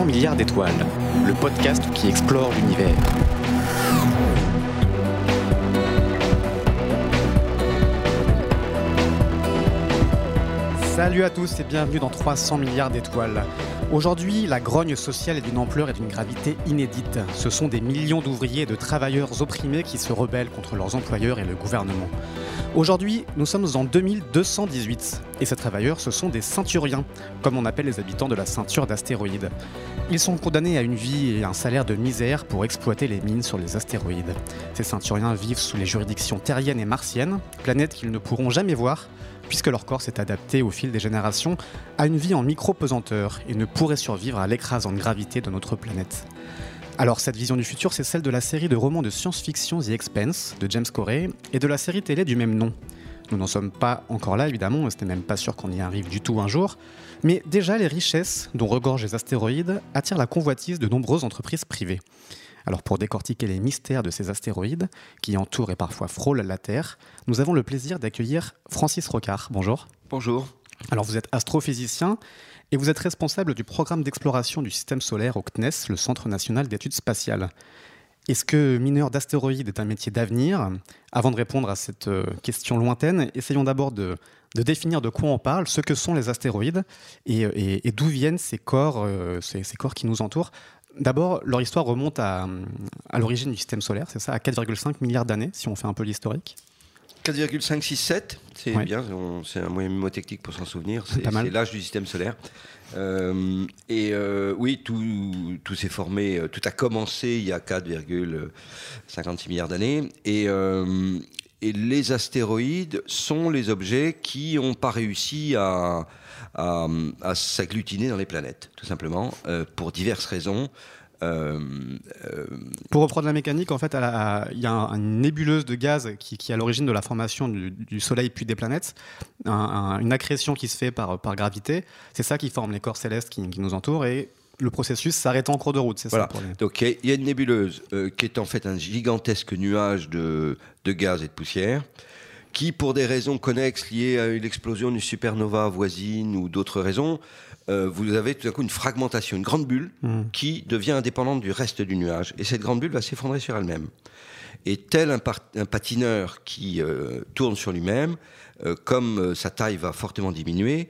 300 milliards d'étoiles, le podcast qui explore l'univers. Salut à tous et bienvenue dans 300 milliards d'étoiles. Aujourd'hui, la grogne sociale est d'une ampleur et d'une gravité inédite. Ce sont des millions d'ouvriers et de travailleurs opprimés qui se rebellent contre leurs employeurs et le gouvernement. Aujourd'hui, nous sommes en 2218 et ces travailleurs, ce sont des ceinturiens, comme on appelle les habitants de la ceinture d'astéroïdes. Ils sont condamnés à une vie et un salaire de misère pour exploiter les mines sur les astéroïdes. Ces ceinturiens vivent sous les juridictions terriennes et martiennes, planètes qu'ils ne pourront jamais voir, puisque leur corps s'est adapté au fil des générations à une vie en micro-pesanteur et ne pourrait survivre à l'écrasante gravité de notre planète. Alors cette vision du futur, c'est celle de la série de romans de science-fiction The Expense de James Corey et de la série télé du même nom. Nous n'en sommes pas encore là évidemment, ce n'est même pas sûr qu'on y arrive du tout un jour, mais déjà les richesses dont regorgent les astéroïdes attirent la convoitise de nombreuses entreprises privées. Alors pour décortiquer les mystères de ces astéroïdes qui entourent et parfois frôlent la Terre, nous avons le plaisir d'accueillir Francis Rocard. Bonjour. Bonjour. Alors vous êtes astrophysicien et vous êtes responsable du programme d'exploration du système solaire au CNES, le Centre national d'études spatiales. Est-ce que mineur d'astéroïdes est un métier d'avenir? Avant de répondre à cette euh, question lointaine, essayons d'abord de, définir de quoi on parle, ce que sont les astéroïdes et, d'où viennent ces corps, euh, ces, corps qui nous entourent. D'abord, leur histoire remonte à, à l'origine du système solaire, c'est ça, à 4,5 milliards d'années, si on fait un peu l'historique. 4,567, c'est bien, c'est un moyen mnémotechnique pour s'en souvenir, c'est l'âge du système solaire. Euh, et euh, oui, tout, tout s'est formé, euh, tout a commencé il y a 4,56 milliards d'années. Et, et, les astéroïdes sont les objets qui n'ont pas réussi à, à, à s'agglutiner dans les planètes, tout simplement, pour diverses raisons. Euh, euh, Pour reprendre la mécanique, en fait, il y a une nébuleuse de gaz qui, est à l'origine de la formation du, Soleil puis des planètes, une accrétion qui se fait par, par gravité. C'est ça qui forme les corps célestes qui, nous entourent et le processus s'arrête en cours de route. C'est ça. Donc il y a une nébuleuse euh, qui est en fait un gigantesque nuage de, de gaz et de poussière qui, pour des raisons connexes liées à l'explosion d'une supernova voisine ou d'autres raisons, euh, vous avez tout à coup une fragmentation, une grande bulle hmm. qui devient indépendante du reste du nuage. Et cette grande bulle va s'effondrer sur elle-même. Et tel un, patineur qui euh, tourne sur lui-même, euh, comme sa taille va fortement diminuer,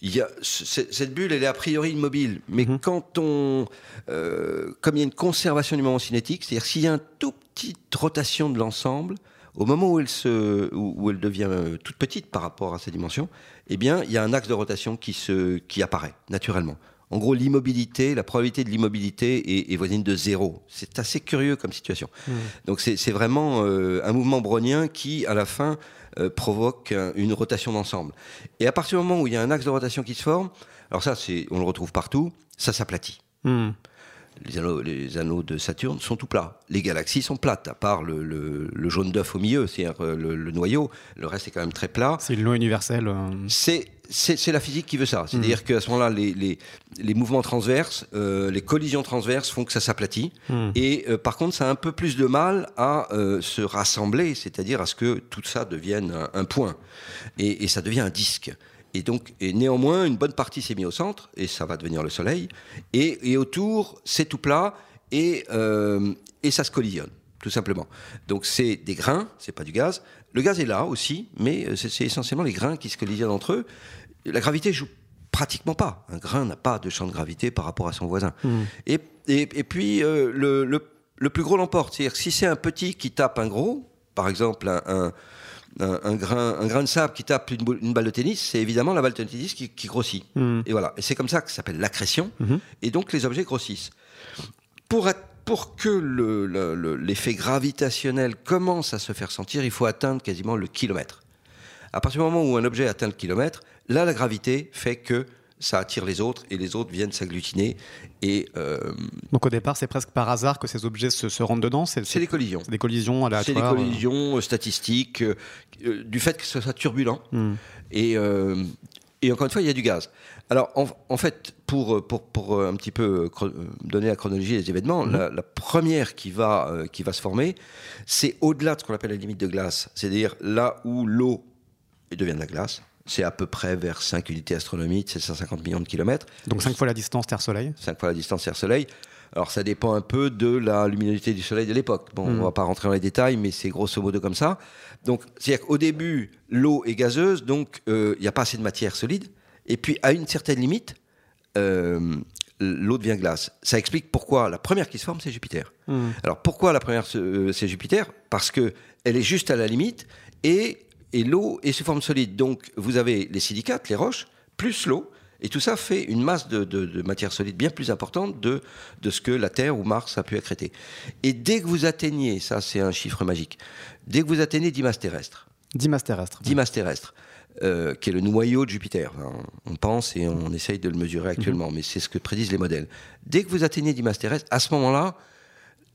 il y a, cette bulle, elle est a priori immobile. Mais hmm. quand on, comme il y a une conservation du moment cinétique, c'est-à-dire s'il y a une toute petite rotation de l'ensemble, au moment où elle, se, où, elle devient euh, toute petite par rapport à sa dimension, eh bien, il y a un axe de rotation qui, se, qui apparaît naturellement. En gros, l'immobilité, la probabilité de l'immobilité est, voisine de zéro. C'est assez curieux comme situation. Mmh. Donc c'est vraiment euh, un mouvement brownien qui, à la fin, euh, provoque une rotation d'ensemble. Et à partir du moment où il y a un axe de rotation qui se forme, alors ça, on le retrouve partout, ça s'aplatit. Mmh les anneaux, de Saturne sont tout plats. Les galaxies sont plates, à part le, jaune d'œuf au milieu, c'est-à-dire euh, le, noyau. Le reste est quand même très plat. C'est le lot universel. Euh. C'est la physique qui veut ça. C'est-à-dire hmm. qu'à ce moment-là, les, mouvements transverses, euh, les collisions transverses font que ça s'aplatit. Hmm. Et par contre, ça a un peu plus de mal à se rassembler, c'est-à-dire à ce que tout ça devienne un, point. et, ça devient un disque. Et donc, et néanmoins, une bonne partie s'est mise au centre, et ça va devenir le Soleil. Et, autour, c'est tout plat, et, euh, et ça se collisionne, tout simplement. Donc, c'est des grains, c'est pas du gaz. Le gaz est là aussi, mais c'est essentiellement les grains qui se collisionnent entre eux. La gravité joue pratiquement pas. Un grain n'a pas de champ de gravité par rapport à son voisin. Hmm. Et, et, puis, euh, le, le, le, plus gros l'emporte. C'est-à-dire que si c'est un petit qui tape un gros, par exemple un un, grain, un grain de sable qui tape une, balle de tennis, c'est évidemment la balle de tennis qui, grossit. Hmm. Et voilà. Et c'est comme ça que ça s'appelle l'accrétion. Hmm. Et donc les objets grossissent. Pour, pour que l'effet gravitationnel commence à se faire sentir, il faut atteindre quasiment le kilomètre. À partir du moment où un objet atteint le kilomètre, là, la gravité fait que ça attire les autres et les autres viennent s'agglutiner. Et euh, Donc au départ, c'est presque par hasard que ces objets se, rendent dedans C'est des collisions. des collisions aléatoires. C'est des collisions euh, statistiques, euh, du fait que ce soit turbulent. Hmm. Et, et, encore une fois, il y a du gaz. Alors en, fait, pour, pour, pour, un petit peu donner la chronologie des événements, hmm. la, première qui va, qui va se former, c'est au-delà de ce qu'on appelle la limite de glace, c'est-à-dire là où l'eau devient de la glace C'est à peu près vers 5 unités astronomiques, c'est 150 millions de kilomètres. Donc 5 fois la distance Terre-Soleil 5 fois la distance Terre-Soleil. Alors ça dépend un peu de la luminosité du Soleil de l'époque. Bon, Mm. on va pas rentrer dans les détails, mais c'est grosso modo comme ça. Donc, c'est-à-dire qu'au début, l'eau est gazeuse, donc euh, il n'y a pas assez de matière solide. Et puis, à une certaine limite, euh, l'eau devient glace. Ça explique pourquoi la première qui se forme, c'est Jupiter. Hmm. Alors pourquoi la première euh, c'est Jupiter? Parce que elle est juste à la limite et, et l'eau est sous forme solide. Donc vous avez les silicates, les roches, plus l'eau. Et tout ça fait une masse de, de- de matière solide bien plus importante de, de ce que la Terre ou Mars a pu accréter. Et dès que vous atteignez, ça c'est un chiffre magique, dès que vous atteignez 10 masses terrestres, 10 masses terrestres. 10 masses terrestres, euh, qui est le noyau de Jupiter. Enfin, on pense et on essaye de le mesurer actuellement, mais c'est ce que prédisent les modèles. Dès que vous atteignez 10 masses terrestres, à ce moment-là,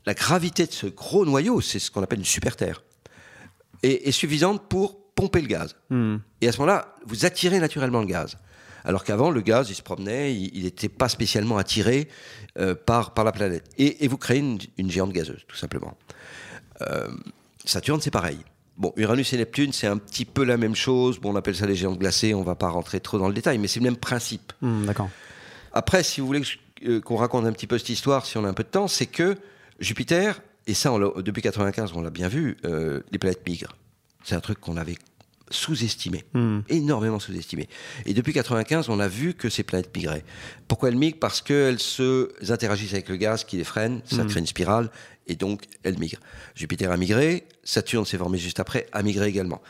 la gravité de ce gros noyau, c'est ce qu'on appelle une super Terre, est, est suffisante pour pomper le gaz. Hmm. Et à ce moment-là, vous attirez naturellement le gaz. Alors qu'avant, le gaz, il se promenait, il n'était pas spécialement attiré euh, par, par la planète. Et, et vous créez une, une géante gazeuse, tout simplement. Euh, Saturne, c'est pareil. Bon, Uranus et Neptune, c'est un petit peu la même chose. Bon, on appelle ça les géantes glacées, on va pas rentrer trop dans le détail, mais c'est le même principe. Hmm, D'accord. Après, si vous voulez euh, qu'on raconte un petit peu cette histoire, si on a un peu de temps, c'est que Jupiter, et ça, on depuis 95, on l'a bien vu, euh, les planètes migrent. C'est un truc qu'on avait sous-estimé, Hmm. énormément sous-estimé. Et depuis 95, on a vu que ces planètes migraient. Pourquoi elles migrent? Parce qu'elles se interagissent avec le gaz qui les freine, ça Mhm. crée une spirale, et donc elles migrent. Jupiter a migré, Saturne s'est formé juste après, a migré également.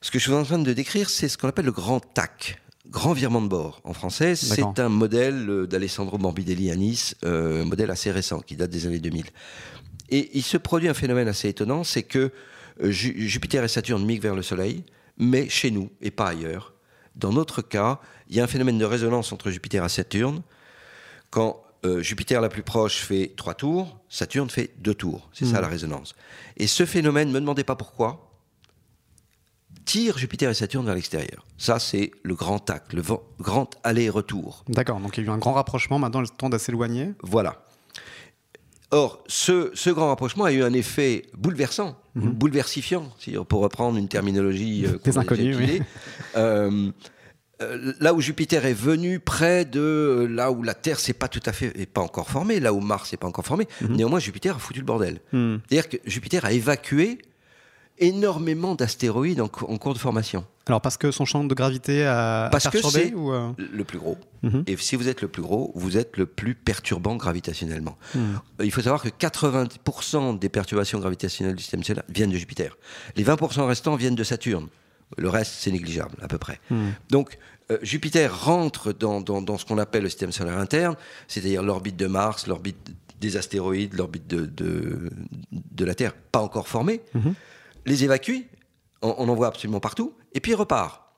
Ce que je suis en train de décrire, c'est ce qu'on appelle le grand TAC, grand virement de bord. En français, c'est un modèle euh, d'Alessandro Morbidelli à Nice, euh, un modèle assez récent, qui date des années 2000. Et il se produit un phénomène assez étonnant, c'est que Jupiter et Saturne migrent vers le Soleil, mais chez nous et pas ailleurs. Dans notre cas, il y a un phénomène de résonance entre Jupiter et Saturne. Quand euh, Jupiter la plus proche fait trois tours, Saturne fait deux tours. C'est ça Mhm. la résonance. Et ce phénomène, ne me demandez pas pourquoi, tire Jupiter et Saturne vers l'extérieur. Ça, c'est le grand tac, le vent- grand aller-retour. D'accord. Donc il y a eu un grand rapprochement. Maintenant, le temps de s'éloigner. Voilà. Or, ce, ce grand rapprochement a eu un effet bouleversant, bouleversifiant, si- pour reprendre une terminologie euh, Des inconnus, oui. Euh, euh, là où Jupiter est venu près de là où la Terre s'est pas tout à fait, est pas encore formée, là où Mars n'est pas encore formé, néanmoins Jupiter a foutu le bordel. Hmm. C'est-à-dire que Jupiter a évacué énormément d'astéroïdes en, cou- en cours de formation. Alors parce que son champ de gravité a Parce que perturbé c'est- ou euh, Le plus gros. Mhm. Et si vous êtes le plus gros, vous êtes le plus perturbant gravitationnellement. Hmm. Il faut savoir que 80% des perturbations gravitationnelles du système solaire viennent de Jupiter. Les 20% restants viennent de Saturne. Le reste, c'est négligeable, à peu près. Hmm. Donc, euh, Jupiter rentre dans, dans- dans ce qu'on appelle le système solaire interne, c'est-à-dire l'orbite de Mars, l'orbite des astéroïdes, l'orbite de, de, de la Terre, pas encore formée, Mhm. Les évacue, on, on en voit absolument partout, et puis il repart.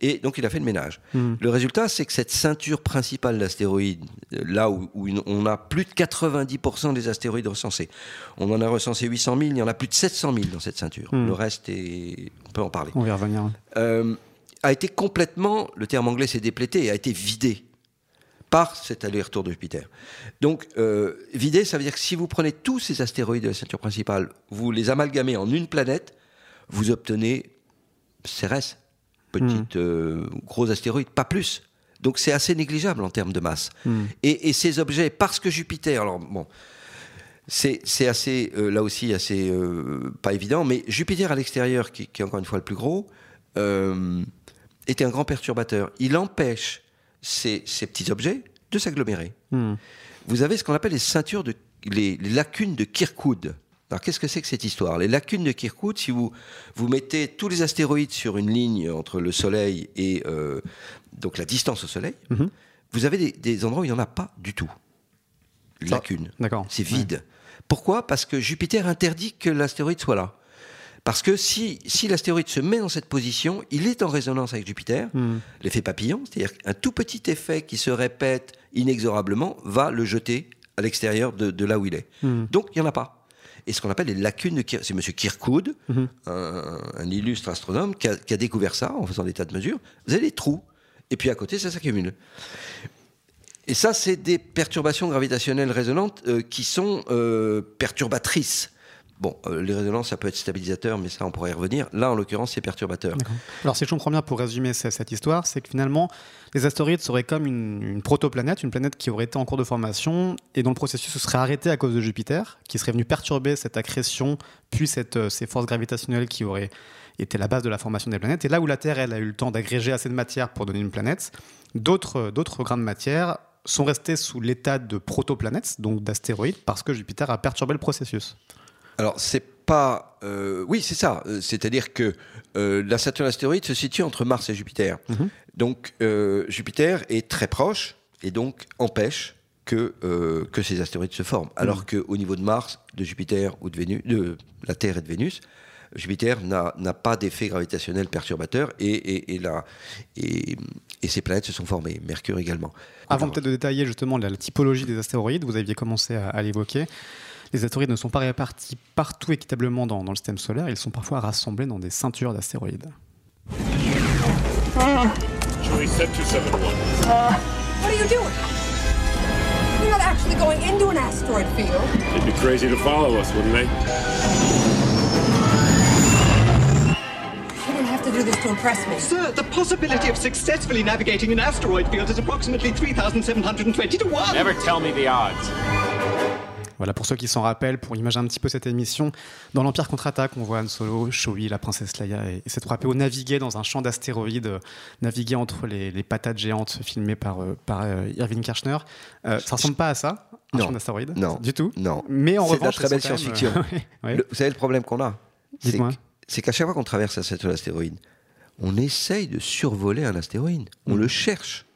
Et donc il a fait le ménage. Hmm. Le résultat, c'est que cette ceinture principale d'astéroïdes, euh, là où, on a plus de 90% des astéroïdes recensés, on en a recensé 800 000, il y en a plus de 700 000 dans cette ceinture. Hmm. Le reste, est... on peut en parler. on va y revenir. Euh, a été complètement, le terme anglais s'est déplété, a été vidé par cet aller-retour de Jupiter. Donc, euh, vidé, ça veut dire que si vous prenez tous ces astéroïdes de la ceinture principale, vous les amalgamez en une planète, vous obtenez Cérès, petite euh, gros astéroïde, pas plus. Donc c'est assez négligeable en termes de masse. Hmm. Et, et ces objets, parce que Jupiter, alors bon, c'est assez, euh, là aussi, assez euh, pas évident, mais Jupiter à l'extérieur, qui, qui est encore une fois le plus gros, était un grand perturbateur. Il empêche ces, ces petits objets de s'agglomérer. Hmm. Vous avez ce qu'on appelle les ceintures de les, les lacunes de Kirkwood. Alors qu'est-ce que c'est que cette histoire? Les lacunes de Kirkwood, si vous vous mettez tous les astéroïdes sur une ligne entre le Soleil et euh, donc la distance au Soleil, Mhm. vous avez des, des endroits où il n'y en a pas du tout. Lacunes. D'accord. C'est vide. Pourquoi? Parce que Jupiter interdit que l'astéroïde soit là. Parce que si, si l'astéroïde se met dans cette position, il est en résonance avec Jupiter, Hmm. l'effet papillon, c'est-à-dire qu'un tout petit effet qui se répète inexorablement va le jeter à l'extérieur de, de là où il est. Hmm. Donc il n'y en a pas. Et ce qu'on appelle les lacunes de Kirkwood, c'est M. Kirkwood, un, un illustre astronome, qui a, qui a découvert ça en faisant des tas de mesures. Vous avez des trous, et puis à côté, ça s'accumule. Et ça, c'est des perturbations gravitationnelles résonantes euh, qui sont euh, perturbatrices. Bon, euh, les résonances, ça peut être stabilisateur, mais ça, on pourrait y revenir. Là, en l'occurrence, c'est perturbateur. Alors, si je comprends bien, pour résumer cette histoire, c'est que finalement, les astéroïdes seraient comme une, protoplanète, une planète qui aurait été en cours de formation et dont le processus se serait arrêté à cause de Jupiter, qui serait venu perturber cette accrétion, puis cette, euh, ces forces gravitationnelles qui auraient été la base de la formation des planètes. Et là où la Terre, elle, a eu le temps d'agréger assez de matière pour donner une planète, d'autres grains de matière sont restés sous l'état de protoplanètes, donc d'astéroïdes, parce que Jupiter a perturbé le processus. Alors, c'est pas. Euh, oui, c'est ça. Euh, c'est-à-dire que euh, la Saturne astéroïde se situe entre Mars et Jupiter. Mhm. Donc, Jupiter est très proche et donc empêche que, que ces astéroïdes se forment. Alors mhm. qu'au niveau de Mars, de Jupiter ou de, Vénus, de la Terre et de Vénus, Jupiter n'a pas d'effet gravitationnel perturbateur et, et, et, et, ces planètes se sont formées, Mercure également. Avant peut-être de détailler justement la, typologie des astéroïdes, vous aviez commencé à l'évoquer. Les astéroïdes ne sont pas répartis partout équitablement dans, dans le système solaire, ils sont parfois rassemblés dans des ceintures d'astéroïdes. Joey set 271. Uh, what are you doing? You're not actually going into an asteroid field. They'd be crazy to follow us, wouldn't they? You don't have to do this to impress me. Sir, the possibility of successfully navigating an asteroid field is approximately 3,720 to 1. Never tell me the odds. Voilà, pour ceux qui s'en rappellent, pour imaginer un petit peu cette émission, dans l'Empire contre-attaque, on voit Han Solo, Chewie, la princesse Leia et, cette 3PO naviguer dans un champ d'astéroïdes, euh, naviguer entre les, patates géantes filmées par, euh, par euh, Irving Kirchner. ça ressemble pas à ça, un champ d'astéroïdes? Non. Du tout? Non. Mais en revanche, c'est très belle science-fiction. vous savez le problème qu'on a? C'est qu'à chaque fois qu'on traverse un astéroïde, on essaye de survoler un astéroïde. On mm. le cherche.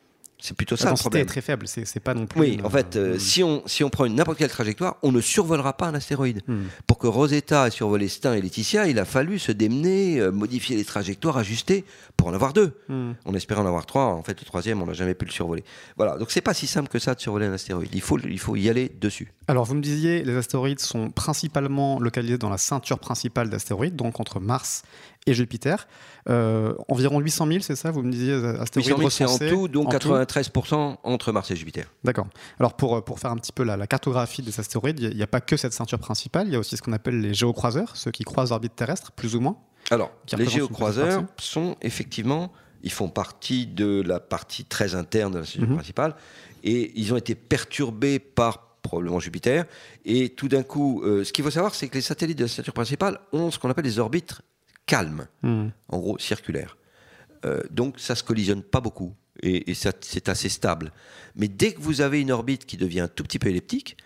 C'est plutôt ça le problème. est très faible, c'est pas non plus. Oui, en fait, euh, si, on, si on prend n'importe quelle trajectoire, on ne survolera pas un astéroïde. Hmm. Pour que Rosetta ait survolé Stein et Laetitia, il a fallu se démener, euh, modifier les trajectoires, ajuster pour en avoir deux. Hmm. On espérait en avoir trois. En fait, le troisième, on n'a jamais pu le survoler. Voilà, donc c'est pas si simple que ça de survoler un astéroïde. Il faut, il faut y aller dessus. Alors, vous me disiez, les astéroïdes sont principalement localisés dans la ceinture principale d'astéroïdes, donc entre Mars et Jupiter. Euh, environ 800 000, c'est ça Vous me disiez euh, astéroïdes 800 000, c'est en tout, donc 93% entre Mars et Jupiter. D'accord. Alors pour, euh, pour faire un petit peu la, cartographie des astéroïdes, il n'y a, pas que cette ceinture principale, il y a aussi ce qu'on appelle les géocroiseurs, ceux qui croisent l'orbite terrestre, plus ou moins. Alors, les géocroiseurs sont effectivement, ils font partie de la partie très interne de la ceinture mhm. principale, et ils ont été perturbés par probablement Jupiter. Et tout d'un coup, ce qu'il faut savoir, c'est que les satellites de la ceinture principale ont ce qu'on appelle des orbites calme, hmm. en gros circulaire. Euh, donc ça se collisionne pas beaucoup et, c'est assez stable. Mais dès que vous avez une orbite qui devient un tout petit peu elliptique,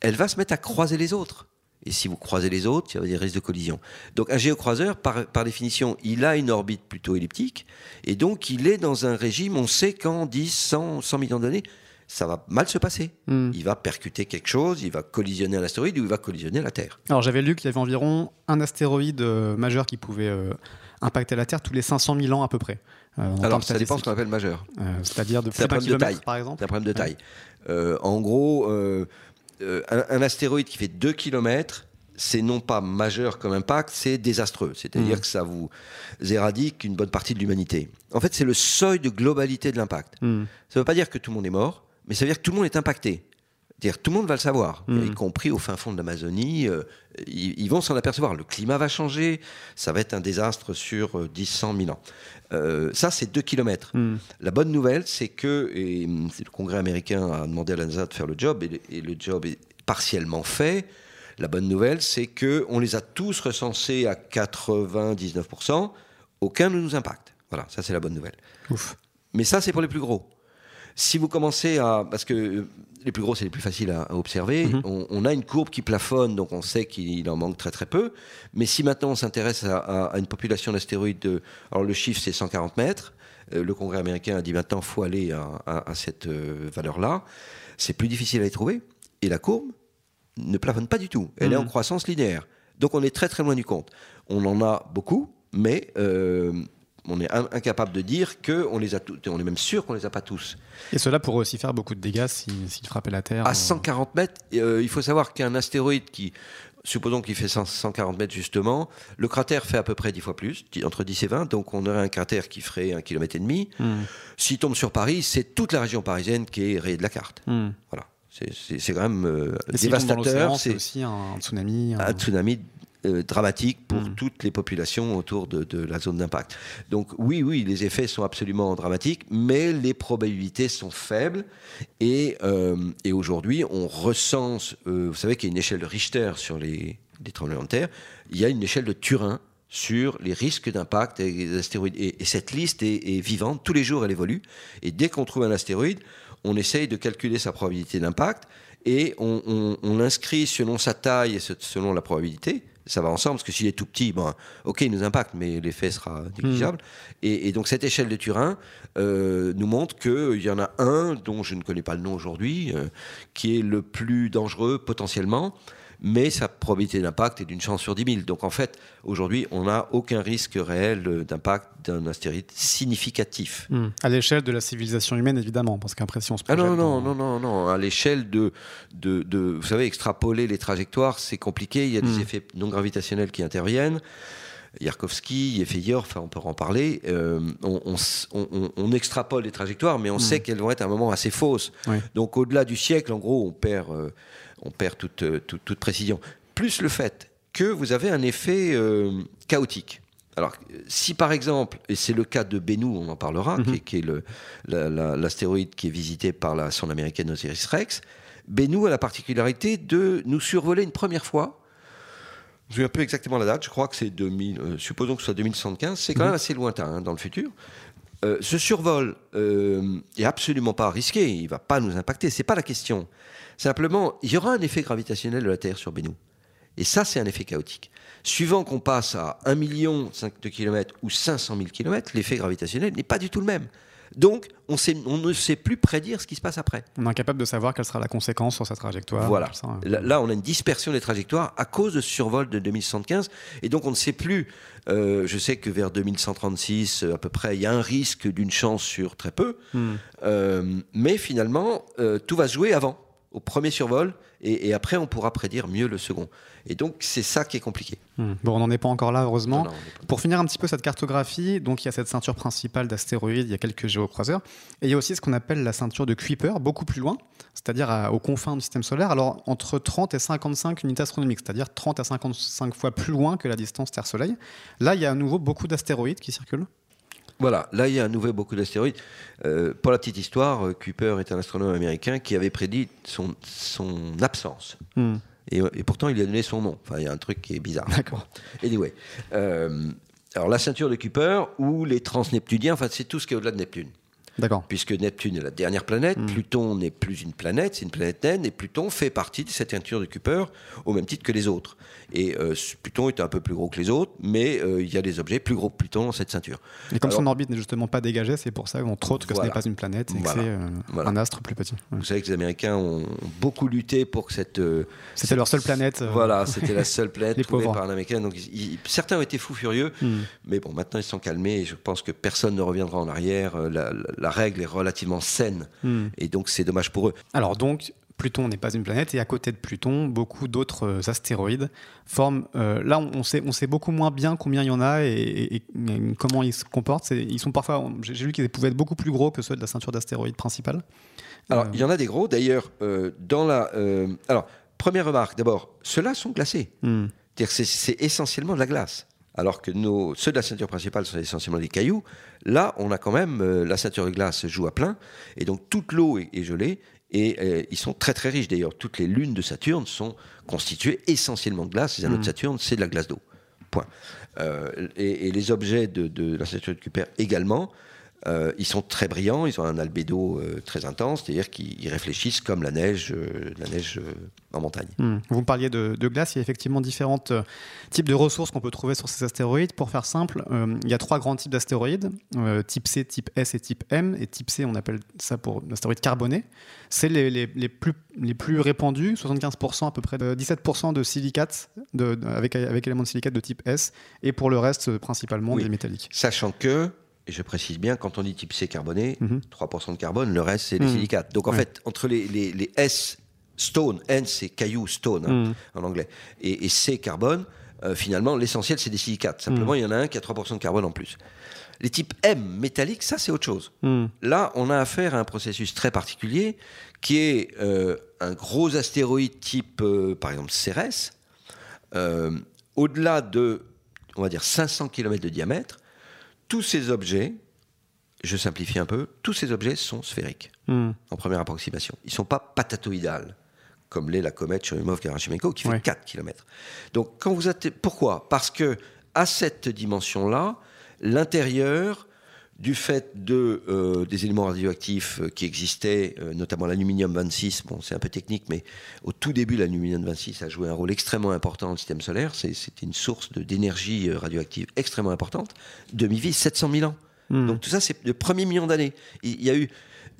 elle va se mettre à croiser les autres. Et si vous croisez les autres, il y a des risques de collision. Donc un géocroiseur, par, par, définition, il a une orbite plutôt elliptique, et donc il est dans un régime, on sait qu'en 10, 100, 100 millions d'années, ça va mal se passer. Hmm. Il va percuter quelque chose, il va collisionner un astéroïde ou il va collisionner la Terre. Alors j'avais lu qu'il y avait environ un astéroïde euh, majeur qui pouvait euh, impacter la Terre tous les 500 000 ans à peu près. Euh, Alors ça dépend ce qu'on appelle majeur. C'est-à-dire de plus d'un kilomètre taille, par exemple C'est un problème de taille. en gros, un, un, astéroïde qui fait 2 km, c'est non pas majeur comme impact, c'est désastreux. C'est-à-dire hmm. que ça vous éradique une bonne partie de l'humanité. En fait, c'est le seuil de globalité de l'impact. Hmm. Ça ne veut pas dire que tout le monde est mort, mais ça veut dire que tout le monde est impacté. Dire tout le monde va le savoir, hmm. y compris au fin fond de l'Amazonie. Euh, ils, vont s'en apercevoir. Le climat va changer. Ça va être un désastre sur 10, 100 000 ans. Euh, ça, c'est 2 km. Hmm. La bonne nouvelle, c'est que et, le Congrès américain a demandé à la NASA de faire le job et, le job est partiellement fait. La bonne nouvelle, c'est que on les a tous recensés à 99%. Aucun ne nous impacte. Voilà, ça c'est la bonne nouvelle. Ouf. Mais ça, c'est pour les plus gros. Si vous commencez à... Parce que euh, les plus gros, c'est les plus faciles à, observer. Mhm. On, a une courbe qui plafonne, donc on sait qu'il en manque très très peu. Mais si maintenant on s'intéresse à, une population d'astéroïdes, alors le chiffre c'est 140 mètres. Euh, le Congrès américain a dit maintenant il faut aller à, cette euh, valeur-là. C'est plus difficile à les trouver. Et la courbe ne plafonne pas du tout. Elle est en mhm. croissance linéaire. Donc on est très très loin du compte. On en a beaucoup, mais on est incapable de dire qu'on les a tous, on est même sûr qu'on les a pas tous. Et cela pourrait aussi faire beaucoup de dégâts s'il frappait la Terre. À 140 euh. mètres, euh, il faut savoir qu'un astéroïde qui, supposons qu'il fait 140 mètres justement, le cratère fait à peu près 10 fois plus, entre 10 et 20, donc on aurait un cratère qui ferait un kilomètre et demi. Hmm. S'il tombe sur Paris, c'est toute la région parisienne qui est rayée de la carte. Hmm. Voilà. C'est quand même euh, dévastateur. C'est aussi un tsunami. Un, tsunami euh, dramatique pour mm. toutes les populations autour de, la zone d'impact. Donc oui, oui, les effets sont absolument dramatiques, mais les probabilités sont faibles. Et, euh, aujourd'hui, on recense, vous savez qu'il y a une échelle de Richter sur les, tremblements de terre, il y a une échelle de Turin sur les risques d'impact des astéroïdes. Et, cette liste est, vivante, tous les jours elle évolue. Et dès qu'on trouve un astéroïde, on essaye de calculer sa probabilité d'impact et on, l'inscrit selon sa taille et selon la probabilité. Ça va ensemble, parce que s'il est tout petit, bon, ok, il nous impacte, mais l'effet sera négligeable. Hmm. Et, donc cette échelle de Turin euh, nous montre qu'il y en a un, dont je ne connais pas le nom aujourd'hui, euh, qui est le plus dangereux potentiellement mais sa probabilité d'impact est d'une chance sur 10 000. Donc en fait, aujourd'hui, on n'a aucun risque réel d'impact d'un astéroïde significatif. Hmm. À l'échelle de la civilisation humaine, évidemment, parce qu'après, si on se Ah non, non, non, non, non, à l'échelle de, de, de, Vous savez, extrapoler les trajectoires, c'est compliqué, il y a des hmm. effets non gravitationnels qui interviennent. Yarkovsky, Yefeyer, enfin on peut en parler, euh, on, extrapole les trajectoires, mais on hmm. sait qu'elles vont être à un moment assez fausses. Donc au-delà du siècle, en gros, on perd, euh, on perd euh, toute, toute, précision. Plus le fait que vous avez un effet euh, chaotique. Alors, si par exemple, et c'est le cas de Bennu, on en parlera, mhm. qui, est, l'astéroïde qui est visité par la sonde américaine Osiris-Rex, Bennu a la particularité de nous survoler une première fois. Je ne sais plus exactement la date, je crois que c'est 2000, euh, supposons que ce soit 2075, c'est quand mhm. même assez lointain hein, dans le futur. ce survol est absolument pas risqué, il ne va pas nous impacter, c'est pas la question. Simplement, il y aura un effet gravitationnel de la Terre sur Bennu. Et ça, c'est un effet chaotique. Suivant qu'on passe à 1 million de kilomètres ou 500 000 kilomètres, l'effet gravitationnel n'est pas du tout le même. Donc, on, ne sait plus prédire ce qui se passe après. On est incapable de savoir quelle sera la conséquence sur sa trajectoire. Voilà. Hein. Là, on a une dispersion des trajectoires à cause de ce survol de 2075. Et donc, on ne sait plus. Euh, je sais que vers 2136, à peu près, il y a un risque d'une chance sur très peu. Hmm. Euh, mais finalement, euh, tout va se jouer avant au premier survol, et, après on pourra prédire mieux le second. Et donc c'est ça qui est compliqué. Hmm. Bon, on n'en est pas encore là, heureusement. Pour finir un petit peu cette cartographie, donc il y a cette ceinture principale d'astéroïdes, il y a quelques géocroiseurs, et il y a aussi ce qu'on appelle la ceinture de Kuiper, beaucoup plus loin, c'est-à-dire aux confins du système solaire, alors entre 30 et 55 unités astronomiques, c'est-à-dire 30 à 55 fois plus loin que la distance Terre-Soleil. Là, il y a à nouveau beaucoup d'astéroïdes qui circulent. Voilà, là il y a à nouveau beaucoup d'astéroïdes. Euh, pour la petite histoire, euh, Kuiper est un astronome américain qui avait prédit son, son absence. Hmm. Et, pourtant il a donné son nom. Enfin, il y a un truc qui est bizarre. D'accord. Anyway. Euh, alors la ceinture de Kuiper ou les transneptuniens, enfin c'est tout ce qui est au-delà de Neptune. D'accord. Puisque Neptune est la dernière planète, hmm. Pluton n'est plus une planète, c'est une planète naine, et Pluton fait partie de cette ceinture de Kuiper au même titre que les autres. Et euh, Pluton est un peu plus gros que les autres, mais euh, il y a des objets plus gros que Pluton dans cette ceinture. Et comme son orbite n'est justement pas dégagée, c'est pour ça, entre autres, que ce n'est pas une planète et que c'est euh, un astre plus petit. Vous savez que les Américains ont beaucoup lutté pour que cette. c'était leur seule planète. Voilà, c'était la seule planète trouvée par un Américain. Donc certains ont été fous furieux, hmm. mais bon, maintenant ils sont calmés et je pense que personne ne reviendra en arrière. La, règle est relativement saine hmm. et donc c'est dommage pour eux. Alors donc, Pluton n'est pas une planète et à côté de Pluton, beaucoup d'autres euh, astéroïdes forment. Euh, là, on sait, on sait beaucoup moins bien combien il y en a et, comment ils se comportent. Ils sont parfois, j'ai vu qu'ils pouvaient être beaucoup plus gros que ceux de la ceinture d'astéroïdes principale. Alors, il y en a des gros. D'ailleurs, euh, dans la. alors, première remarque. D'abord, ceux-là sont glacés. Hmm. C'est essentiellement de la glace. Alors que nos, ceux de la ceinture principale sont essentiellement des cailloux. Là, on a quand même la ceinture de glace joue à plein, et donc toute l'eau est, gelée, et euh, ils sont très très riches d'ailleurs. Toutes les lunes de Saturne sont constituées essentiellement de glace. Les anneaux de mmh. Saturne, c'est de la glace d'eau. Point. Euh, et, les objets de, la ceinture de Kuiper également. Euh, ils sont très brillants, ils ont un albédo très intense, c'est-à-dire qu'ils réfléchissent comme la neige, la neige en montagne. Hmm. Vous parliez de, glace, il y a effectivement différents euh, types de ressources qu'on peut trouver sur ces astéroïdes. Pour faire simple, euh, il y a trois grands types d'astéroïdes, euh, type C, type S et type M. Et type C, on appelle ça pour l'astéroïde carboné. C'est les, plus, les plus répandus, 75% à peu près, de 17% de silicate, de, avec, avec éléments de silicate de type S, et pour le reste, principalement des métalliques. Sachant que et je précise bien, quand on dit type C carboné, 3% mhm. de carbone, le reste c'est des mhm. silicates. Donc en fait, entre les, les, les, S stone, N c'est caillou, stone hein, mm. en anglais, et, C carbone, euh, finalement l'essentiel c'est des silicates. Simplement il y en a un qui a 3% de carbone en plus. Les types M métalliques, ça c'est autre chose. Là on a affaire à un processus très particulier qui est euh, un gros astéroïde type euh, par exemple Cérès, au-delà de, on va dire, 500 km de diamètre, tous ces objets, je simplifie un peu, tous ces objets sont sphériques, Hmm. en première approximation. Ils ne sont pas patatoïdales, comme l'est la comète Churyumov-Gerasimenko, qui fait Ouais. 4 km. Donc, quand vous êtes... Pourquoi? Parce que à cette dimension-là, l'intérieur, du fait de, euh, des éléments radioactifs euh, qui existaient, euh, notamment l'aluminium 26, bon, c'est un peu technique, mais au tout début, l'aluminium 26 a joué un rôle extrêmement important dans le système solaire. C'est- C'était une source d'énergie radioactive extrêmement importante. Demi-vie, 700 000 ans. Hmm. Donc tout ça, c'est le premier million d'années. Il y a eu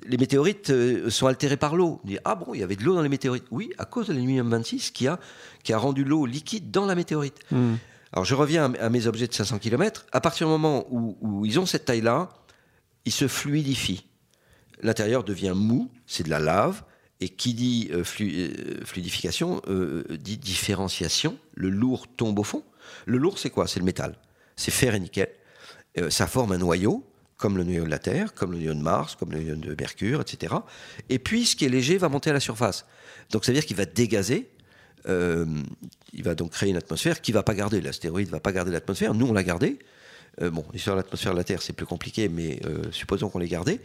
les météorites sont altérés par l'eau. On dit ah bon, il y avait de l'eau dans les météorites. Oui, à cause de l'aluminium 26 qui a qui a rendu l'eau liquide dans la météorite. Hmm. Alors je reviens à, mes objets de 500 km. À partir du moment où, ils ont cette taille-là, ils se fluidifient. L'intérieur devient mou, c'est de la lave. Et qui dit euh, euh, fluidification euh, dit différenciation. Le lourd tombe au fond. Le lourd, c'est quoi? C'est le métal. C'est fer et nickel. Ça forme un noyau, comme le noyau de la Terre, comme le noyau de Mars, comme le noyau de Mercure, etc. Et puis, ce qui est léger va monter à la surface. Donc, ça veut dire qu'il va dégazer. Il va donc créer une atmosphère qui va pas garder. L'astéroïde va pas garder l'atmosphère. Nous, on l'a gardé. Euh, bon, l'histoire de l'atmosphère de la Terre, c'est plus compliqué, mais euh, supposons qu'on l'ait gardé.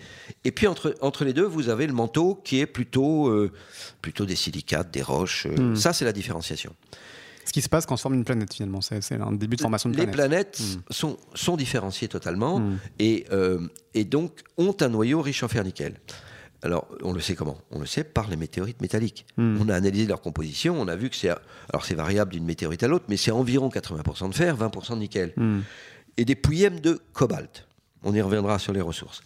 Et puis, entre, entre les deux, vous avez le manteau qui est plutôt, euh, plutôt des silicates, des roches. Hmm. Ça, c'est la différenciation. Ce qui se passe quand on se forme une planète finalement, c'est un début de formation de Les planète. planètes sont, sont différenciées totalement Hmm. et, et donc ont un noyau riche en fer-nickel. Alors, on le sait comment? On le sait par les météorites métalliques. Hmm. On a analysé leur composition, on a vu que c'est... Alors, c'est variable d'une météorite à l'autre, mais c'est environ 80% de fer, 20% de nickel. Hmm. Et des pouillèmes de cobalt. On y reviendra sur les ressources.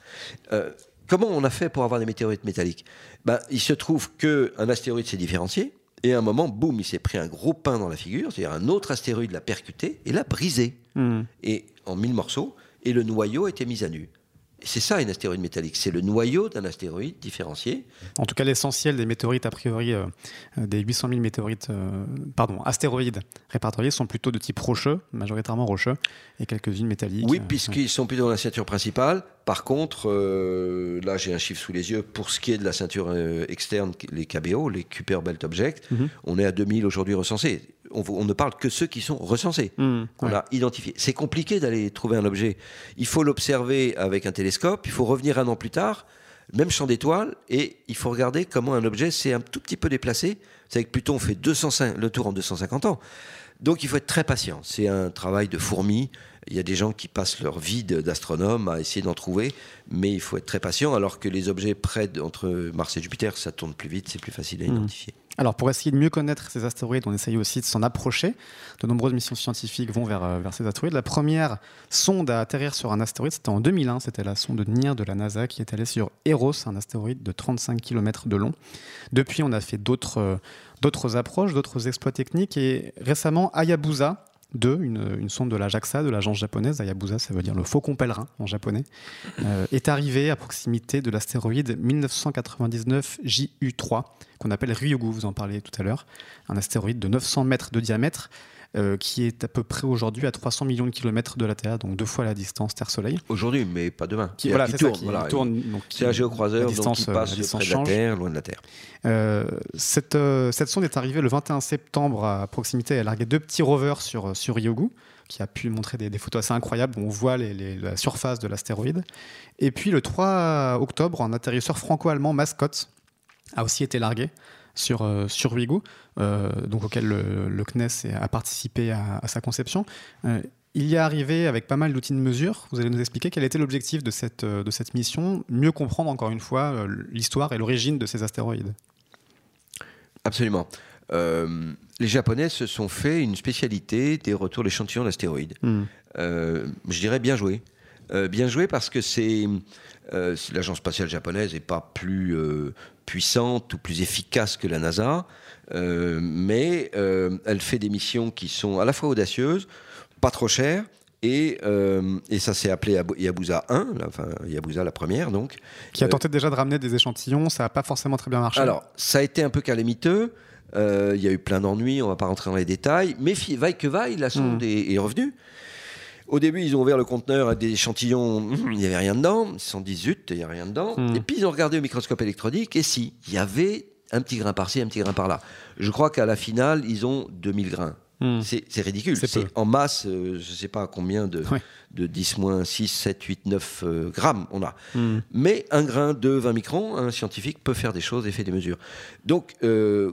Euh, comment on a fait pour avoir des météorites métalliques? Ben, Il se trouve qu'un astéroïde s'est différencié, et à un moment, boum, il s'est pris un gros pain dans la figure, c'est-à-dire un autre astéroïde l'a percuté et l'a brisé Hmm. et en mille morceaux, et le noyau a été mis à nu. C'est ça une astéroïde métallique, c'est le noyau d'un astéroïde différencié. En tout cas, l'essentiel des météorites, a priori, euh, euh, des 800 000 météorites, euh, pardon, astéroïdes répertoriés sont plutôt de type rocheux, majoritairement rocheux, et quelques-unes métalliques. Oui, puisqu'ils sont plutôt dans la ceinture principale. Par contre, euh, là j'ai un chiffre sous les yeux, pour ce qui est de la ceinture externe, les KBO, les Kuiper Belt Objects, Mhm. on est à 2000 aujourd'hui recensés. On, on ne parle que ceux qui sont recensés. Hmm, qu'on ouais. a identifié. C'est compliqué d'aller trouver un objet. Il faut l'observer avec un télescope, il faut revenir un an plus tard, même champ d'étoiles, et il faut regarder comment un objet s'est un tout petit peu déplacé. C'est avec Pluton, on fait 205, le tour en 250 ans. Donc il faut être très patient. C'est un travail de fourmi. Il y a des gens qui passent leur vie d'astronome à essayer d'en trouver, mais il faut être très patient, alors que les objets près entre Mars et Jupiter, ça tourne plus vite, c'est plus facile à Mhm. identifier. Alors, pour essayer de mieux connaître ces astéroïdes, on essaye aussi de s'en approcher. De nombreuses missions scientifiques vont vers, euh, vers ces astéroïdes. La première sonde à atterrir sur un astéroïde, c'était en 2001. C'était la sonde NIR de la NASA qui est allée sur Eros, un astéroïde de 35 km de long. Depuis, on a fait d'autres euh, d'autres approches, d'autres exploits techniques. Et récemment, Hayabusa 2, une, sonde de la JAXA, de l'agence japonaise, Hayabusa, ça veut dire le faucon pèlerin en japonais, euh, est arrivée à proximité de l'astéroïde 1999 JU3 qu'on appelle Ryugu, vous en parliez tout à l'heure, un astéroïde de 900 mètres de diamètre euh, qui est à peu près aujourd'hui à 300 millions de kilomètres de la Terre, donc deux fois la distance Terre-Soleil. Aujourd'hui, mais pas demain. Qui, voilà, c'est tourne, qui voilà. tourne. donc, C'est un géocroiseur la donc distance, qui euh, passe distance près de la. Terre, loin de la Terre. Euh, cette, euh, cette sonde est arrivée le 21 septembre à proximité. Elle a largué deux petits rovers sur, sur Ryugu, qui a pu montrer des, des photos assez incroyables où on voit les- les- la surface de l'astéroïde. Et puis le 3 octobre, un atterrisseur franco-allemand Mascot a aussi été largué sur, euh, sur euh, donc auquel le, le CNES a participé à, à sa conception. Euh, il y est arrivé avec pas mal d'outils de mesure. Vous allez nous expliquer quel était l'objectif de cette, de cette mission, mieux comprendre encore une fois l'histoire et l'origine de ces astéroïdes. Absolument. Euh, les Japonais se sont fait une spécialité des retours d'échantillons d'astéroïdes. Hmm. Euh, je dirais bien joué. Euh, bien joué parce que c'est euh, l'agence spatiale japonaise n'est pas plus euh, puissante ou plus efficace que la NASA, euh, mais elle fait des missions qui sont à la fois audacieuses, pas trop chères. Et, euh, et ça s'est appelé Yabu- Yabusa 1, la- enfin Yabusa la première donc. Qui a Euh, tenté déjà de ramener des échantillons, ça n'a pas forcément très bien marché. Alors, ça a été un peu calamiteux. Euh, Il y a eu plein d'ennuis, on va pas rentrer dans les détails. Mais vaille que vaille, la sonde Mm. est, est revenue. Au début, ils ont ouvert le conteneur avec des échantillons, hum, il n'y avait rien dedans. Ils se sont dit, zut, il n'y a rien dedans. Mm. Et puis, ils ont regardé au microscope électronique, et si, il y avait un petit grain par-ci, un petit grain par-là. Je crois qu'à la finale, ils ont 2000 grains. Hmm. C'est ridicule. C'est en masse, je ne sais pas combien de, de 10 moins 6, 7, 8, 9 grammes on a. Hmm. Mais un grain de 20 microns, un scientifique peut faire des choses et fait des mesures. Donc,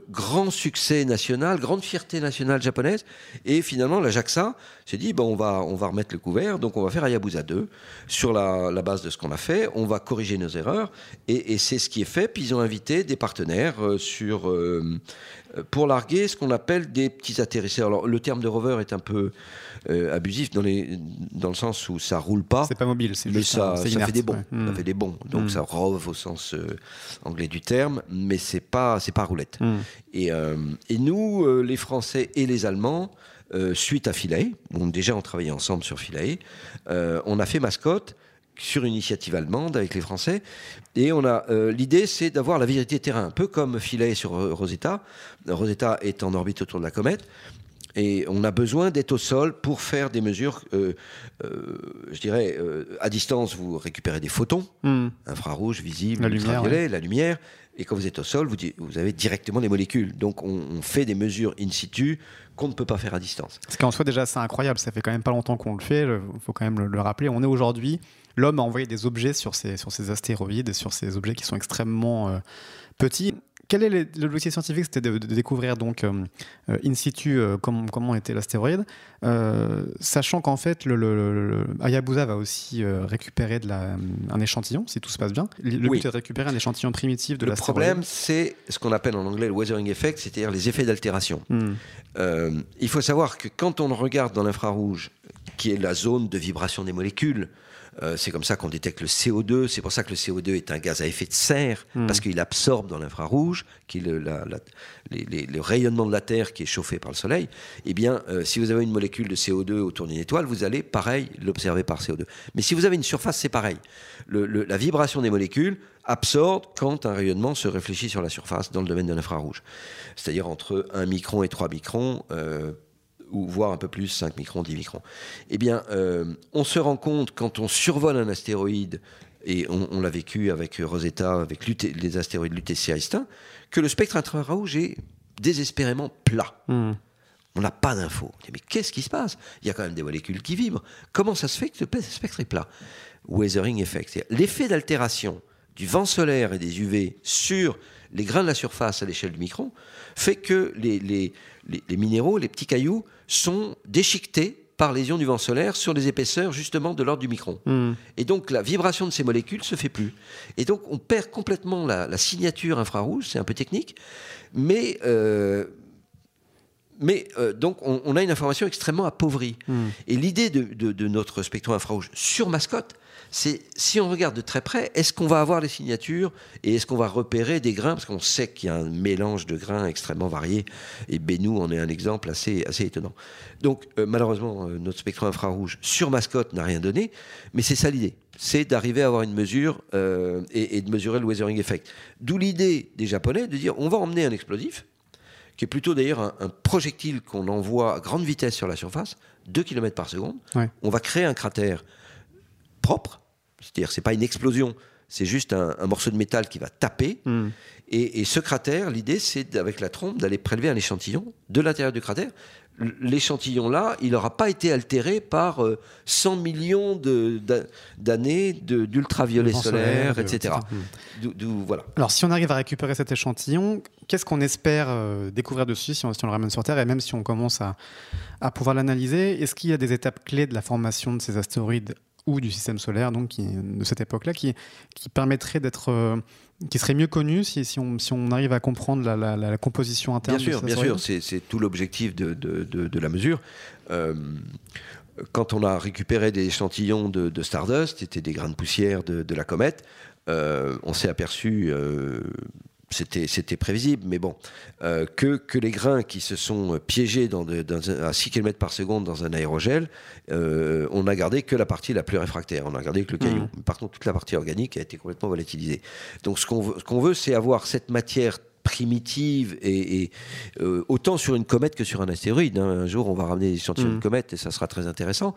grand succès national, grande fierté nationale japonaise. Et finalement, la JAXA s'est dit, bon, on, va, on va remettre le couvert, donc on va faire Hayabusa 2 sur la, la base de ce qu'on a fait. On va corriger nos erreurs. Et, c'est ce qui est fait. Puis ils ont invité des partenaires euh, sur, euh, pour larguer ce qu'on appelle des petits atterrisseurs. Alors, le terme de rover est un peu euh, abusif dans, les, dans le sens où ça roule pas. C'est pas mobile, c'est juste ça, ça fait des bons. Ça fait des bons. Donc hmm. ça rove au sens anglais du terme, mais c'est pas c'est pas roulette. Hmm. Et, et, nous, les Français et les Allemands, suite à Philae, déjà on travaillait ensemble sur Philae, on a fait mascotte sur une initiative allemande avec les Français. Et on a euh, l'idée, c'est d'avoir la vérité terrain, un peu comme Philae sur euh, Rosetta. Rosetta est en orbite autour de la comète. Et on a besoin d'être au sol pour faire des mesures, euh, je dirais, à distance, vous récupérez des photons, hmm. infrarouges, visibles, la lumière, la lumière. Et quand vous êtes au sol, vous, avez directement les molécules. Donc on, fait des mesures in situ qu'on ne peut pas faire à distance. Ce qu'en soit déjà c'est incroyable, ça fait quand même pas longtemps qu'on le fait, il faut quand même le, rappeler. On est aujourd'hui, l'homme a envoyé des objets sur ces, sur astéroïdes, sur ces objets qui sont extrêmement euh, petits quel est l'objectif scientifique C'était de, découvrir donc euh, euh, in situ euh, comment, était l'astéroïde, sachant qu'en fait le, Hayabusa va aussi récupérer de la, un échantillon si tout se passe bien. Le but est de récupérer un échantillon primitif de l'astéroïde. Le problème, c'est ce qu'on appelle en anglais le weathering effect, c'est-à-dire les effets d'altération. Hmm. il faut savoir que quand on regarde dans l'infrarouge, qui est la zone de vibration des molécules, euh, c'est comme ça qu'on détecte le CO2. C'est pour ça que le CO2 est un gaz à effet de serre, hmm. parce qu'il absorbe dans l'infrarouge, qui est le, rayonnement de la Terre qui est chauffé par le Soleil. Eh bien, euh, si vous avez une molécule de CO2 autour d'une étoile, vous allez, pareil, l'observer par CO2. Mais si vous avez une surface, c'est pareil. la vibration des molécules absorbe quand un rayonnement se réfléchit sur la surface dans le domaine de l'infrarouge. C'est-à-dire entre 1 micron et 3 microns. Euh, ou voire un peu plus, 5 microns, 10 microns. Eh bien, euh, on se rend compte quand on survole un astéroïde, et on, l'a vécu avec Rosetta, avec les astéroïdes Lutetia Einstein, que le spectre infrarouge est désespérément plat. Hmm. On n'a pas d'infos. Mais qu'est-ce qui se passe? Il y a quand même des molécules qui vibrent. Comment ça se fait que le spectre est plat? Weathering effect. L'effet d'altération du vent solaire et des UV sur les grains de la surface à l'échelle du micron fait que les, les, les, minéraux, les petits cailloux, sont déchiquetés par les ions du vent solaire sur des épaisseurs justement de l'ordre du micron. Hmm. Et donc la vibration de ces molécules se fait plus. Et donc on perd complètement la, signature infrarouge, c'est un peu technique, mais, euh, mais euh, donc on, a une information extrêmement appauvrie. Hmm. Et l'idée de, de, notre spectrum infrarouge sur mascotte, c'est si on regarde de très près, est-ce qu'on va avoir les signatures et est-ce qu'on va repérer des grains? Parce qu'on sait qu'il y a un mélange de grains extrêmement variés. Et Benou en est un exemple assez, assez étonnant. Donc, euh, malheureusement, euh, notre spectrum infrarouge sur mascotte n'a rien donné, mais c'est ça l'idée. C'est d'arriver à avoir une mesure euh, et, de mesurer le weathering effect. D'où l'idée des Japonais de dire on va emmener un explosif, qui est plutôt d'ailleurs un, projectile qu'on envoie à grande vitesse sur la surface, 2 km par seconde. On va créer un cratère propre, c'est-à-dire c'est pas une explosion, c'est juste un, morceau de métal qui va taper. Hmm. Et, ce cratère, l'idée, c'est avec la trompe d'aller prélever un échantillon de l'intérieur du cratère. L'échantillon-là, il n'aura pas été altéré par 100 euh, millions d'années d'ultraviolet solaire, etc. voilà. Alors, si on arrive à récupérer cet échantillon, qu'est-ce qu'on espère euh, découvrir dessus si on, si on, le ramène sur Terre? Et même si on commence à, à pouvoir l'analyser, est-ce qu'il y a des étapes clés de la formation de ces astéroïdes ou du système solaire, donc de cette époque-là, qui, qui permettrait d'être, euh, qui serait mieux connu si, si, on, si, on, arrive à comprendre la, la, composition interne. Bien sûr, bien sûr, c'est tout l'objectif de, de, de, la mesure. Euh, quand on a récupéré des échantillons de, Stardust, c'était des grains de poussière de, la comète, euh, on s'est aperçu c'était prévisible, mais bon, euh, que, que, les grains qui se sont piégés dans à 6 km par seconde dans un aérogel, euh, on n'a gardé que la partie la plus réfractaire, on a gardé que le caillou. Mmh. Par contre, toute la partie organique a été complètement volatilisée. Donc ce qu'on veut, c'est avoir cette matière primitive et, euh, autant sur une comète que sur un astéroïde. Hein. Un jour, on va ramener des échantillons de mmh. comète et ça sera très intéressant.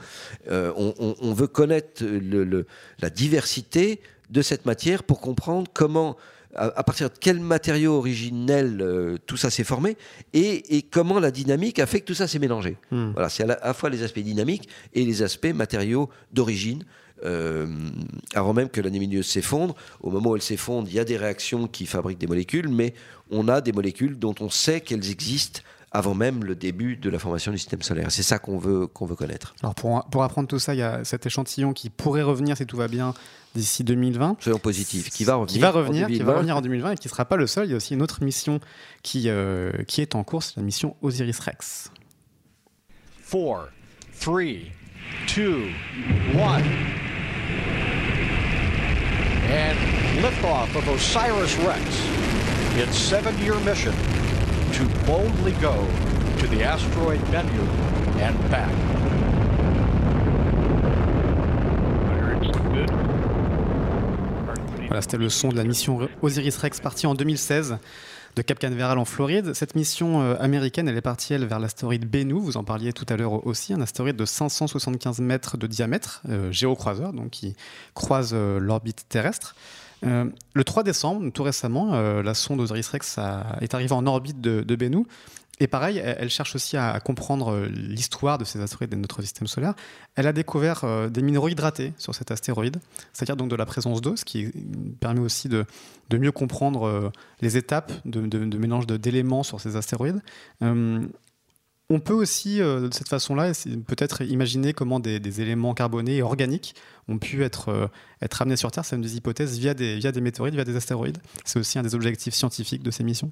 On, on, veut connaître le, la diversité de cette matière pour comprendre comment à, partir de quel matériau originel euh, tout ça s'est formé et, comment la dynamique a fait que tout ça s'est mélangé. Hmm. Voilà, c'est à, la fois les aspects dynamiques et les aspects matériaux d'origine. Euh, avant même que la nébuleuse s'effondre, au moment où elle s'effondre, il y a des réactions qui fabriquent des molécules, mais on a des molécules dont on sait qu'elles existent avant même le début de la formation du système solaire. C'est ça qu'on veut, qu'on veut connaître. Alors pour, pour apprendre tout ça, il y a cet échantillon qui pourrait revenir, si tout va bien, d'ici 2020. Soyons positifs, qui va revenir. Qui va revenir, en 2020. Qui va revenir en 2020 et qui ne sera pas le seul. Il y a aussi une autre mission qui, euh, qui est en cours, c'est la mission Osiris-Rex. 4, 3, 2, 1. And liftoff of Osiris-Rex. Its seven-year mission to boldly go to the asteroid Bennu and back. Voilà, c'était le son de la mission Osiris-Rex partie en 2016 de Cap Canaveral en Floride. Cette mission euh, américaine, elle est partie, elle, vers l'astéroïde Bennu, vous en parliez tout à l'heure aussi, un astéroïde de 575 mètres de diamètre, euh, géocroiseur, donc qui croise euh, l'orbite terrestre. le 3 décembre, tout récemment, la sonde Osiris-Rex est arrivée en orbite de, de Bennu. Et pareil, elle, cherche aussi à, comprendre euh, l'histoire de ces astéroïdes de notre système solaire. Elle a découvert euh, des minéraux hydratés sur cet astéroïde, c'est-à-dire donc de la présence d'eau, ce qui permet aussi de, mieux comprendre euh, les étapes de, mélange d'éléments sur ces astéroïdes. on peut aussi, de cette façon-là, peut-être imaginer comment des, éléments carbonés et organiques ont pu être, être amenés sur Terre. C'est une des hypothèses via des, via des météorites, via des astéroïdes. C'est aussi un des objectifs scientifiques de ces missions.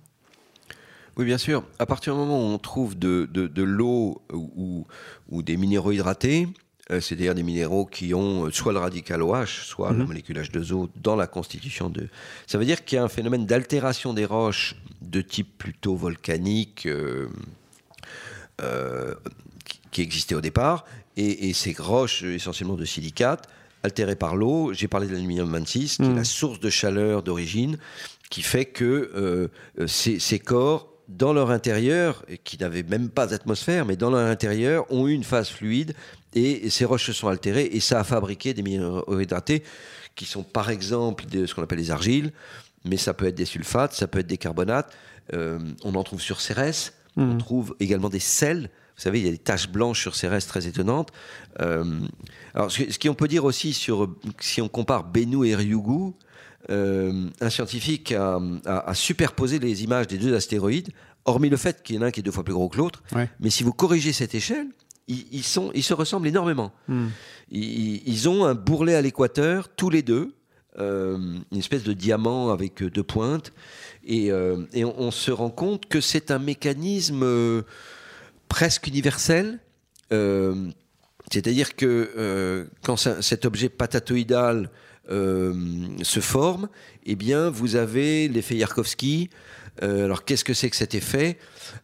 Oui, bien sûr. À partir du moment où on trouve de, de, l'eau ou, ou, des minéraux hydratés, euh, c'est-à-dire des minéraux qui ont euh, soit le radical OH, soit la mhm. molécule H2O dans la constitution de... Ça veut dire qu'il y a un phénomène d'altération des roches de type plutôt volcanique euh, qui existait au départ, et, ces roches essentiellement de silicate, altérées par l'eau, j'ai parlé de l'aluminium 26, qui est mhm. la source de chaleur d'origine, qui fait que ces, ces corps dans leur intérieur, qui n'avaient même pas d'atmosphère, mais dans leur intérieur, ont eu une phase fluide et ces roches se sont altérées et ça a fabriqué des minéraux hydratés qui sont par exemple de ce qu'on appelle les argiles, mais ça peut être des sulfates, ça peut être des carbonates. Euh, on en trouve sur Cérès, on mmh. trouve également des sels. Vous savez, il y a des taches blanches sur Cérès très étonnantes. Euh, alors, ce qu'on peut dire aussi sur, si on compare Bennu et Ryugu, euh, un scientifique a, superposé les images des deux astéroïdes, hormis le fait qu'il y en a un qui est deux fois plus gros que l'autre. Mais si vous corrigez cette échelle, ils, sont, ils se ressemblent énormément. Hmm. Ils, ont un bourrelet à l'équateur, tous les deux, euh, une espèce de diamant avec deux pointes. Et, euh, on, se rend compte que c'est un mécanisme presque universel. C'est-à-dire que quand cet objet patatoïdal se forme, eh bien, vous avez l'effet Yarkovsky. Euh, alors, qu'est-ce que c'est que cet effet?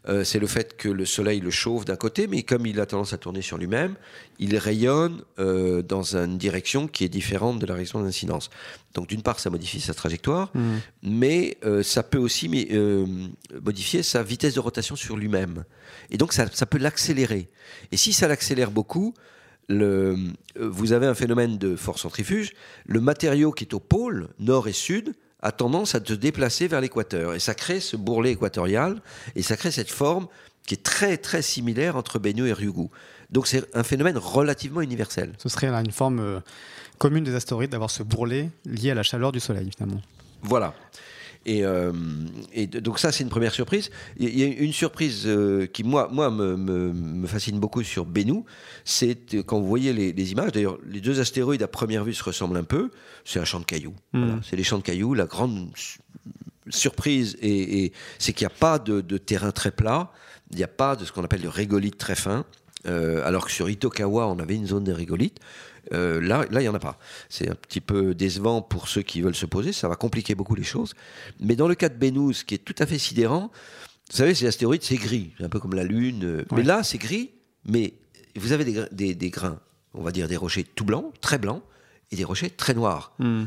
Euh, C'est le fait que le Soleil le chauffe d'un côté, mais comme il a tendance à tourner sur lui-même, il rayonne dans une direction qui est différente de la direction d'incidence. Donc, d'une part, ça modifie sa trajectoire, mmh. mais ça peut aussi modifier sa vitesse de rotation sur lui-même. Et donc, ça, ça peut l'accélérer. Et si ça l'accélère beaucoup, le, vous avez un phénomène de force centrifuge. Le matériau qui est au pôle, nord et sud, a tendance à se déplacer vers l'équateur. Et ça crée ce bourrelet équatorial, et ça crée cette forme qui est très très similaire entre Bennu et Ryugu. Donc c'est un phénomène relativement universel. Ce serait une forme euh, commune des astéroïdes d'avoir ce bourrelet lié à la chaleur du Soleil, finalement. Voilà. Et, euh, et, donc ça, c'est une première surprise. Il y a une surprise euh, qui, moi, moi me, me, fascine beaucoup sur Bennu, c'est quand vous voyez les, images, d'ailleurs, les deux astéroïdes à première vue se ressemblent un peu, c'est un champ de cailloux. Hmm. C'est les champs de cailloux. La grande surprise, et, c'est qu'il n'y a pas de, terrain très plat, il n'y a pas de ce qu'on appelle de régolithe très fin, euh, alors que sur Itokawa, on avait une zone de régolithe. Euh, là, là, il n'y en a pas. C'est un petit peu décevant pour ceux qui veulent se poser. Ça va compliquer beaucoup les choses. Mais dans le cas de Bennu, ce qui est tout à fait sidérant, vous savez, ces astéroïdes, c'est gris. Un peu comme la Lune. Euh, mais là, c'est gris, mais vous avez des, grains, on va dire des rochers tout blancs, très blancs, et des rochers très noirs. Hmm.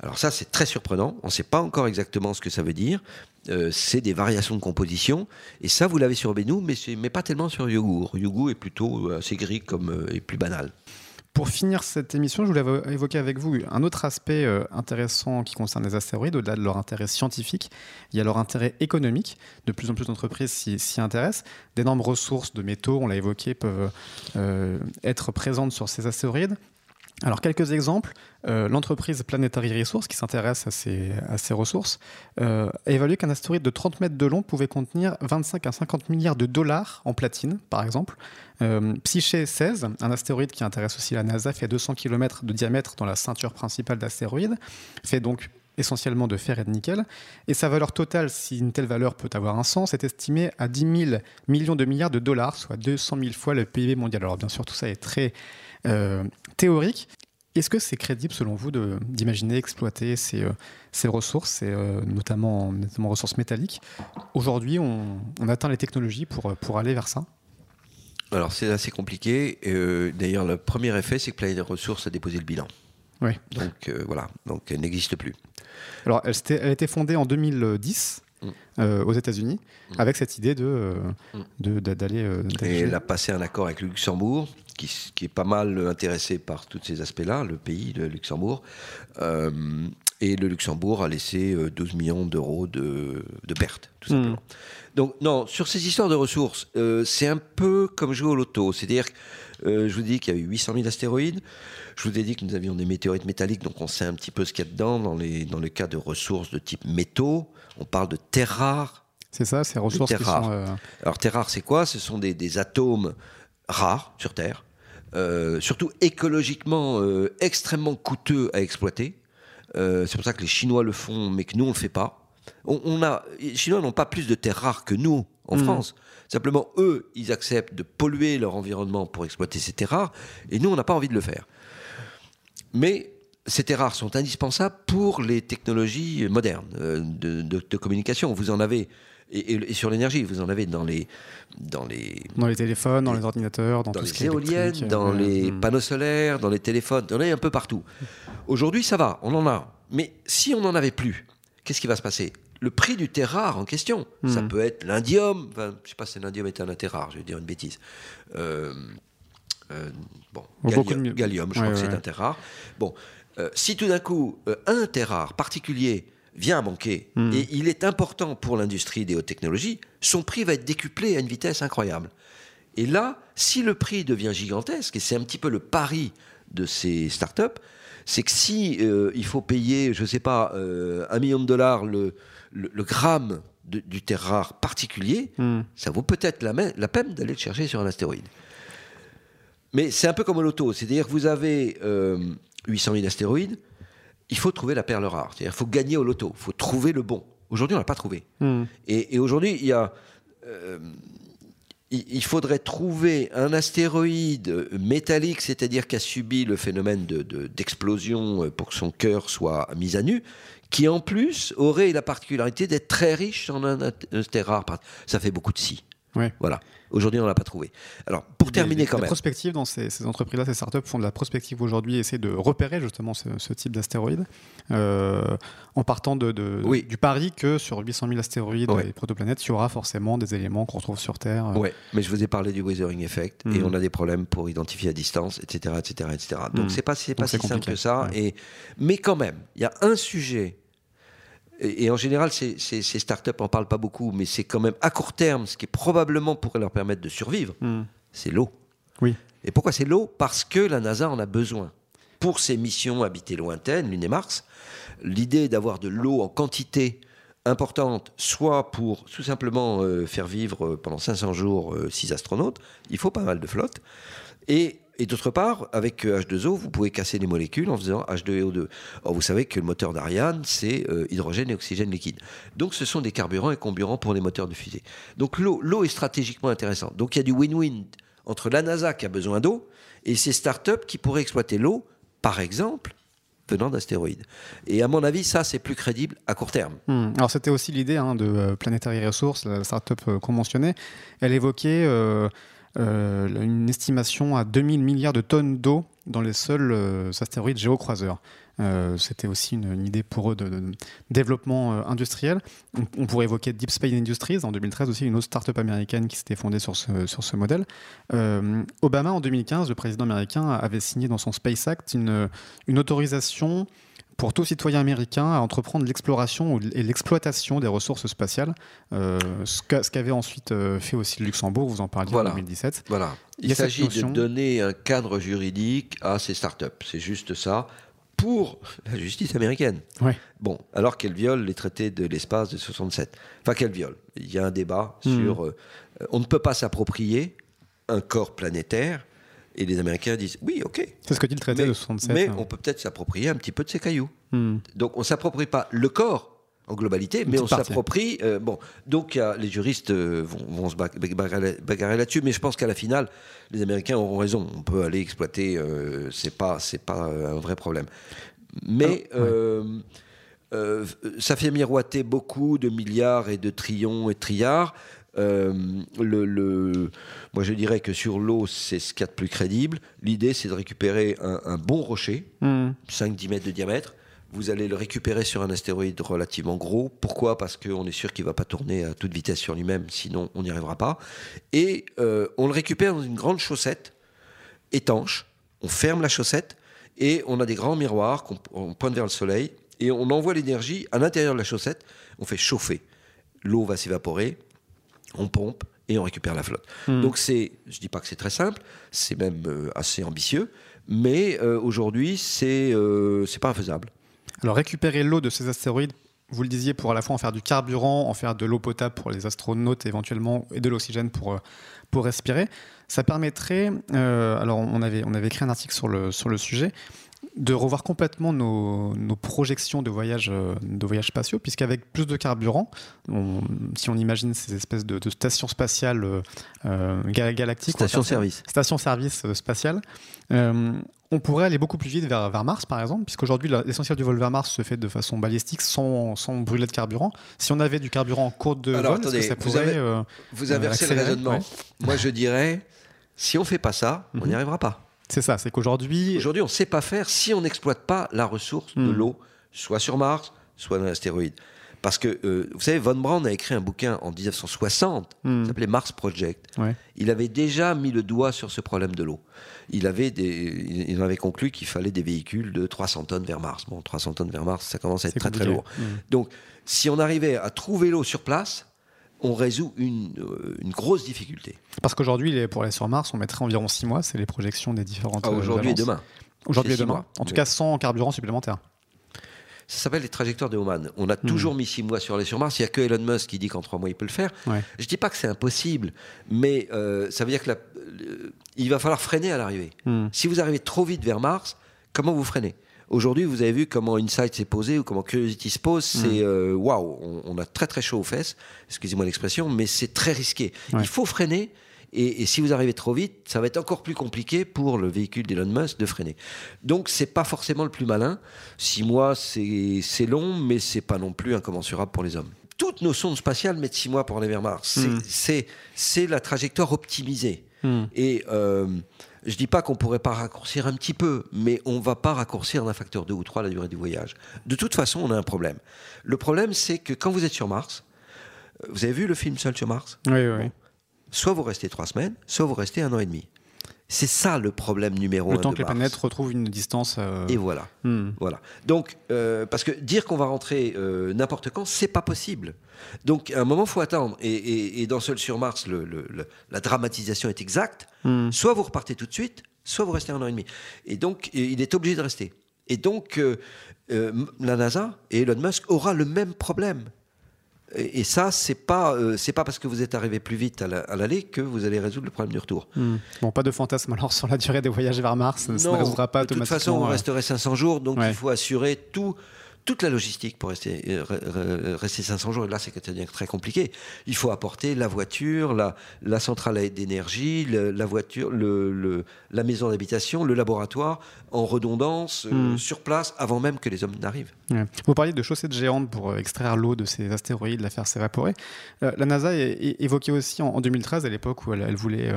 Alors ça, c'est très surprenant. On ne sait pas encore exactement ce que ça veut dire. Euh, c'est des variations de composition. Et ça, vous l'avez sur Bennu, mais, mais pas tellement sur Yugu. Yugu est plutôt assez gris comme, et plus banal. Pour finir cette émission, je voulais évoquer avec vous un autre aspect euh, intéressant qui concerne les astéroïdes. Au-delà de leur intérêt scientifique, il y a leur intérêt économique. De plus en plus d'entreprises s'y intéressent. D'énormes ressources de métaux, on l'a évoqué, peuvent euh, être présentes sur ces astéroïdes. Alors, quelques exemples. Euh, l'entreprise Planetary Resources, qui s'intéresse à ces, ressources, euh, a évalué qu'un astéroïde de 30 mètres de long pouvait contenir 25 à 50 milliards de dollars en platine, par exemple. Euh, Psyché 16, un astéroïde qui intéresse aussi la NASA, fait 200 km de diamètre dans la ceinture principale d'astéroïdes, fait donc essentiellement de fer et de nickel. Et sa valeur totale, si une telle valeur peut avoir un sens, est estimée à 10 000 millions de milliards de dollars, soit 200 000 fois le PIB mondial. Alors bien sûr, tout ça est très théorique. Est-ce que c'est crédible, selon vous, d'imaginer exploiter ces, euh, ces ressources, et, euh, notamment, notamment ressources métalliques? Aujourd'hui, on, atteint les technologies pour, pour aller vers ça? Alors, c'est assez compliqué. D'ailleurs, le premier effet, c'est que Planète Ressources a déposé le bilan. Oui. Donc, voilà. Donc, elle n'existe plus. Alors, elle, elle, a été fondée en 2010 Mm. Euh, aux États-Unis, mm. avec cette idée de mm. d'aller. Euh, et elle a passé un accord avec le Luxembourg, qui, qui est pas mal intéressé par tous ces aspects-là, le pays, le Luxembourg. Euh, et le Luxembourg a laissé 12 millions d'euros de, de, pertes, tout simplement. Donc, non, sur ces histoires de ressources, c'est un peu comme jouer au loto. C'est-à-dire que je vous dis qu'il y a eu 800 000 astéroïdes. Je vous ai dit que nous avions des météorites métalliques, donc on sait un petit peu ce qu'il y a dedans dans, les, dans le cas de ressources de type métaux on parle de terres rares. C'est ça, ces ressources qui sont, euh, Alors terres rares, c'est quoi? Ce sont des, atomes rares sur Terre, euh, surtout écologiquement euh, extrêmement coûteux à exploiter. c'est pour ça que les Chinois le font, mais que nous on le fait pas. On, a, les Chinois n'ont pas plus de terres rares que nous en mmh. France. Simplement, eux, ils acceptent de polluer leur environnement pour exploiter ces terres rares, et nous, on n'a pas envie de le faire. Mais ces terres rares sont indispensables pour les technologies modernes euh, de, communication. Vous en avez, et, sur l'énergie, vous en avez dans les, dans les... Dans les téléphones, dans les ordinateurs, dans, tout les ce qui éoliennes, dans les hmm. panneaux solaires, dans les téléphones, on en a un peu partout. Aujourd'hui, ça va, on en a. Mais si on n'en avait plus, qu'est-ce qui va se passer? Le prix du terre rare en question, ça hmm. peut être l'indium, enfin, je ne sais pas si l'indium est un terre rare, je vais dire une bêtise. Euh, euh, bon, gallium, je crois que c'est un terre rare. Bon, euh, si tout d'un coup, un terre rare particulier vient à manquer, hmm. et il est important pour l'industrie des hautes technologies, son prix va être décuplé à une vitesse incroyable. Et là, si le prix devient gigantesque, et c'est un petit peu le pari de ces startups, c'est que si euh, il faut payer, je ne sais pas, un million de dollars le, gramme du terre rare particulier, hmm. ça vaut peut-être la, la, peine d'aller le chercher sur un astéroïde. Mais c'est un peu comme l'auto, c'est-à-dire que vous avez 800 000 astéroïdes, il faut trouver la perle rare. C'est-à-dire il faut gagner au loto, il faut trouver le bon. Aujourd'hui, on n'a pas trouvé. Hmm. Et, aujourd'hui, il y a... Euh, il faudrait trouver un astéroïde métallique, c'est-à-dire qui a subi le phénomène d'explosion de, pour que son cœur soit mis à nu, qui en plus aurait la particularité d'être très riche en un astéroïde rare. Ça fait beaucoup de si. Voilà. Aujourd'hui, on ne l'a pas trouvé. Alors, pour terminer quand même. La prospective dans ces, entreprises-là, ces startups font de la prospective aujourd'hui, essaient de repérer justement ce, type d'astéroïdes, euh, en partant de, du pari que sur 800 000 astéroïdes et protoplanètes, il y aura forcément des éléments qu'on retrouve sur Terre. Oui, mais je vous ai parlé du weathering effect, et hmm. on a des problèmes pour identifier à distance, etc. etc., etc. Donc, hmm. c'est pas, pas si simple que ça. Et, mais quand même, il y a un sujet et, en général, ces, ces, startups n'en parlent pas beaucoup, mais c'est quand même à court terme, ce qui probablement pourrait leur permettre de survivre, hmm. c'est l'eau. Oui. Et pourquoi c'est l'eau? Parce que la NASA en a besoin. Pour ses missions habitées lointaines, Lune et Mars, l'idée d'avoir de l'eau en quantité importante, soit pour tout simplement euh, faire vivre euh, pendant 500 jours 6 euh, astronautes, il faut pas mal de flotte. Et et d'autre part, avec H2O, euh, vous pouvez casser les molécules en faisant H2O2. Or, vous savez que le moteur d'Ariane, c'est euh, hydrogène et oxygène liquide. Donc, ce sont des carburants et comburants pour les moteurs de fusée. Donc, l'eau est stratégiquement intéressante. Donc, il y a du win-win entre la NASA qui a besoin d'eau et ces startups qui pourraient exploiter l'eau, par exemple, venant d'astéroïdes. Et à mon avis, ça, c'est plus crédible à court terme. Hmm. Alors, c'était aussi l'idée hein, de euh, Planetary Resources, la startup qu'on mentionnait. Elle évoquait une estimation à 2000 milliards de tonnes d'eau dans les seuls euh, astéroïdes géocroiseurs. C'était aussi une, idée pour eux de, développement industriel. On, pourrait évoquer Deep Space Industries en 2013 aussi, une autre start-up américaine qui s'était fondée sur ce, sur ce modèle. Obama en 2015, le président américain avait signé dans son Space Act une, une autorisation pour tout citoyen américain à entreprendre l'exploration et l'exploitation des ressources spatiales, euh, ce qu'avait ensuite euh, fait aussi le Luxembourg, vous en parliez en 2017. Voilà. Il, s'agit de donner un cadre juridique à ces startups, c'est juste ça, pour la justice américaine. Ouais. Bon, alors qu'elle viole les traités de l'espace de 67. Enfin, qu'elle viole. Il y a un débat hmm. sur... Euh, on ne peut pas s'approprier un corps planétaire et les Américains disent oui, ok. C'est ce que dit le traité de 67. Mais hein. on peut peut-être s'approprier un petit peu de ces cailloux. Hmm. Donc on ne s'approprie pas le corps en globalité, mais on s'approprie. Euh, bon, donc les juristes euh, vont, se bagarrer là-dessus, mais je pense qu'à la finale, les Américains auront raison. On peut aller exploiter, euh, c'est pas, c'est pas un vrai problème. Mais ça fait miroiter beaucoup de milliards et de trillions et de trillards. Euh, le, moi, je dirais que sur l'eau, c'est ce qu'il y a de plus crédible. L'idée, c'est de récupérer un, bon rocher, 5-10 hmm. mètres de diamètre. Vous allez le récupérer sur un astéroïde relativement gros. Pourquoi? Parce qu'on est sûr qu'il ne va pas tourner à toute vitesse sur lui-même, sinon on n'y arrivera pas. Et euh, on le récupère dans une grande chaussette étanche. On ferme la chaussette et on a des grands miroirs qu'on pointe vers le soleil et on envoie l'énergie à l'intérieur de la chaussette. On fait chauffer. L'eau va s'évaporer, on pompe et on récupère la flotte. Hmm. Donc c'est, je dis pas que c'est très simple, c'est même euh, assez ambitieux, mais euh, aujourd'hui c'est euh, c'est pas infaisable. Alors récupérer l'eau de ces astéroïdes, vous le disiez, pour à la fois en faire du carburant, en faire de l'eau potable pour les astronautes éventuellement et de l'oxygène pour pour respirer, ça permettrait. alors on avait on avait écrit un article sur le sur le sujet de revoir complètement nos, projections de voyages euh, de voyage spatiaux, puisqu'avec plus de carburant, si on imagine ces espèces de, stations spatiales euh, euh galactiques, stations-service euh, spatiales, on pourrait aller beaucoup plus vite vers, vers Mars, par exemple, puisqu'aujourd'hui l'essentiel du vol vers Mars se fait de façon balistique, sans, sans brûler de carburant. Si on avait du carburant en cours de vol, ça pourrait, vous avez, vous avez le raisonnement. Moi, je dirais, si on fait pas ça, on n'y mhm. arrivera pas. C'est ça, c'est qu'aujourd'hui. Aujourd'hui, on ne sait pas faire si on n'exploite pas la ressource de hmm. l'eau, soit sur Mars, soit dans l'astéroïde. Parce que, euh, vous savez, Von Braun a écrit un bouquin en 1960, qui hmm. s'appelait Mars Project. Il avait déjà mis le doigt sur ce problème de l'eau. Il avait, des, il avait conclu qu'il fallait des véhicules de 300 tonnes vers Mars. Bon, 300 tonnes vers Mars, ça commence à être très très lourd. Hmm. Donc, si on arrivait à trouver l'eau sur place, on résout une, euh, une grosse difficulté. Parce qu'aujourd'hui, pour aller sur Mars, on mettrait environ 6 mois, c'est les projections des différentes. Ah, aujourd'hui et demain. Aujourd'hui et demain. En tout cas, sans carburant supplémentaire. Ça s'appelle les trajectoires de Oman. On a hmm. toujours mis 6 mois sur aller sur Mars. Il n'y a que Elon Musk qui dit qu'en 3 mois, il peut le faire. Je ne dis pas que c'est impossible, mais euh, ça veut dire qu'il va falloir freiner à l'arrivée. Hmm. Si vous arrivez trop vite vers Mars, comment vous freinez? Aujourd'hui, vous avez vu comment Insight s'est posé ou comment Curiosity se pose. Mm. C'est euh, waouh, on, a très très chaud aux fesses, excusez-moi l'expression, mais c'est très risqué. Il faut freiner. Et, si vous arrivez trop vite, ça va être encore plus compliqué pour le véhicule d'Elon Musk de freiner. Donc, c'est pas forcément le plus malin. Six mois, c'est long, mais c'est pas non plus incommensurable pour les hommes. Toutes nos sondes spatiales mettent six mois pour aller vers Mars. C'est la trajectoire optimisée. Mm. Et euh, je ne dis pas qu'on ne pourrait pas raccourcir un petit peu, mais on ne va pas raccourcir d'un facteur 2 ou 3 la durée du voyage. De toute façon, on a un problème. Le problème, c'est que quand vous êtes sur Mars, euh, vous avez vu le film Seul sur Mars? Oui, oui. Soit vous restez trois semaines, soit vous restez un an et demi. C'est ça le problème numéro un. Le temps que les planètes retrouvent une distance. Euh, et voilà. Hmm. voilà. Donc, euh, parce que dire qu'on va rentrer euh, n'importe quand, c'est pas possible. Donc, à un moment, faut attendre. Et, dans Seul sur Mars, la dramatisation est exacte. Hmm. Soit vous repartez tout de suite, soit vous restez un an et demi. Et donc, il est obligé de rester. Et donc, la NASA et Elon Musk aura le même problème. Et, ça, c'est pas euh, c'est pas parce que vous êtes arrivé plus vite à l'aller que vous allez résoudre le problème du retour. Hmm. Bon, pas de fantasme alors sur la durée des voyages vers Mars, ça ne résoudra pas De toute façon, on resterait 500 jours, donc il faut assurer tout toute la logistique pour rester, euh, rester 500 jours. Et là, c'est très compliqué. Il faut apporter la voiture, la, la centrale d'énergie, la voiture, le, la maison d'habitation, le laboratoire en redondance, euh, hmm. sur place, avant même que les hommes n'arrivent. Vous parliez de chaussettes géantes pour euh, extraire l'eau de ces astéroïdes, la faire s'évaporer. la NASA évoquait aussi en, 2013, à l'époque où elle, voulait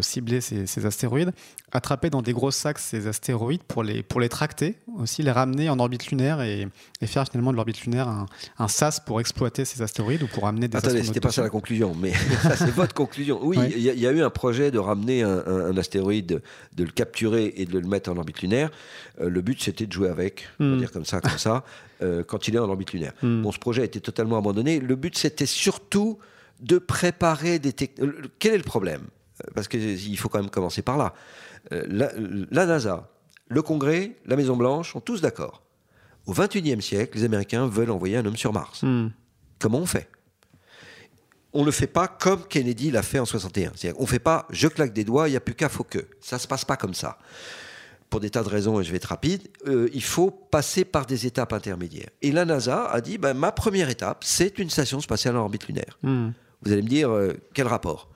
cibler ces, ces, astéroïdes, attraper dans des gros sacs ces astéroïdes pour les, pour les tracter, aussi les ramener en orbite lunaire et et, faire finalement de l'orbite lunaire un, SAS pour exploiter ces astéroïdes ou pour amener des Attendez, c'était pas ça la conclusion, mais ça c'est votre conclusion. Oui, il y, a eu un projet de ramener un, astéroïde, de le capturer et de le mettre en orbite lunaire. Euh, le but c'était de jouer avec, on va hmm. dire comme ça, comme ça, euh, quand il est en orbite lunaire. Hmm. Bon, ce projet a été totalement abandonné. Le but c'était surtout de préparer des technologies. Euh, quel est le problème? Parce qu'il faut quand même commencer par là. la NASA, le Congrès, la Maison Blanche sont tous d'accord au XXIe siècle, les Américains veulent envoyer un homme sur Mars. Hmm. Comment on fait? On ne le fait pas comme Kennedy l'a fait en 61. C'est-à-dire, on ne fait pas je claque des doigts, il n'y a plus qu'à, faut que. Ça ne se passe pas comme ça. Pour des tas de raisons, et je vais être rapide, euh, il faut passer par des étapes intermédiaires. Et la NASA a dit ben, ma première étape, c'est une station spatiale en orbite lunaire. Hmm. Vous allez me dire, euh, quel rapport?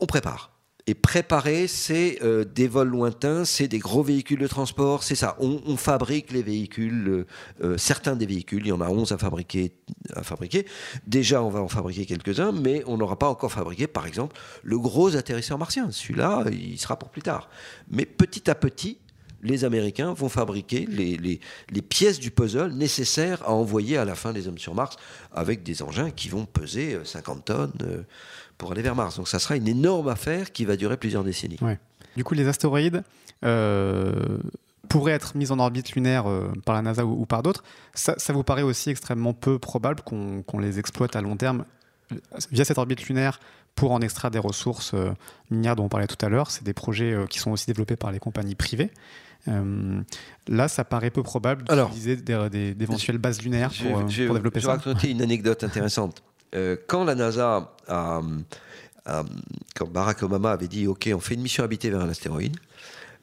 On prépare. Et préparer, c'est euh, des vols lointains, c'est des gros véhicules de transport, c'est ça. On, fabrique les véhicules, euh, euh, certains des véhicules, il y en a 11 à fabriquer, à fabriquer. Déjà, on va en fabriquer quelques-uns, mais on n'aura pas encore fabriqué, par exemple, le gros atterrisseur martien. Celui-là, il sera pour plus tard. Mais petit à petit, les Américains vont fabriquer les, les, les, pièces du puzzle nécessaires à envoyer à la fin des hommes sur Mars avec des engins qui vont peser 50 tonnes pour aller vers Mars. Donc ça sera une énorme affaire qui va durer plusieurs décennies. Du coup, les astéroïdes euh, pourraient être mis en orbite lunaire euh, par la NASA ou, par d'autres. Ça, vous paraît aussi extrêmement peu probable qu'on les exploite à long terme euh, via cette orbite lunaire pour en extraire des ressources minières dont on parlait tout à l'heure. C'est des projets qui sont aussi développés par les compagnies privées. là, ça paraît peu probable d'utiliser d'éventuelles bases lunaires pour, développer ça. Je vais raconter une anecdote intéressante. Euh, quand la NASA quand Barack Obama avait dit OK, on fait une mission habitée vers un astéroïde,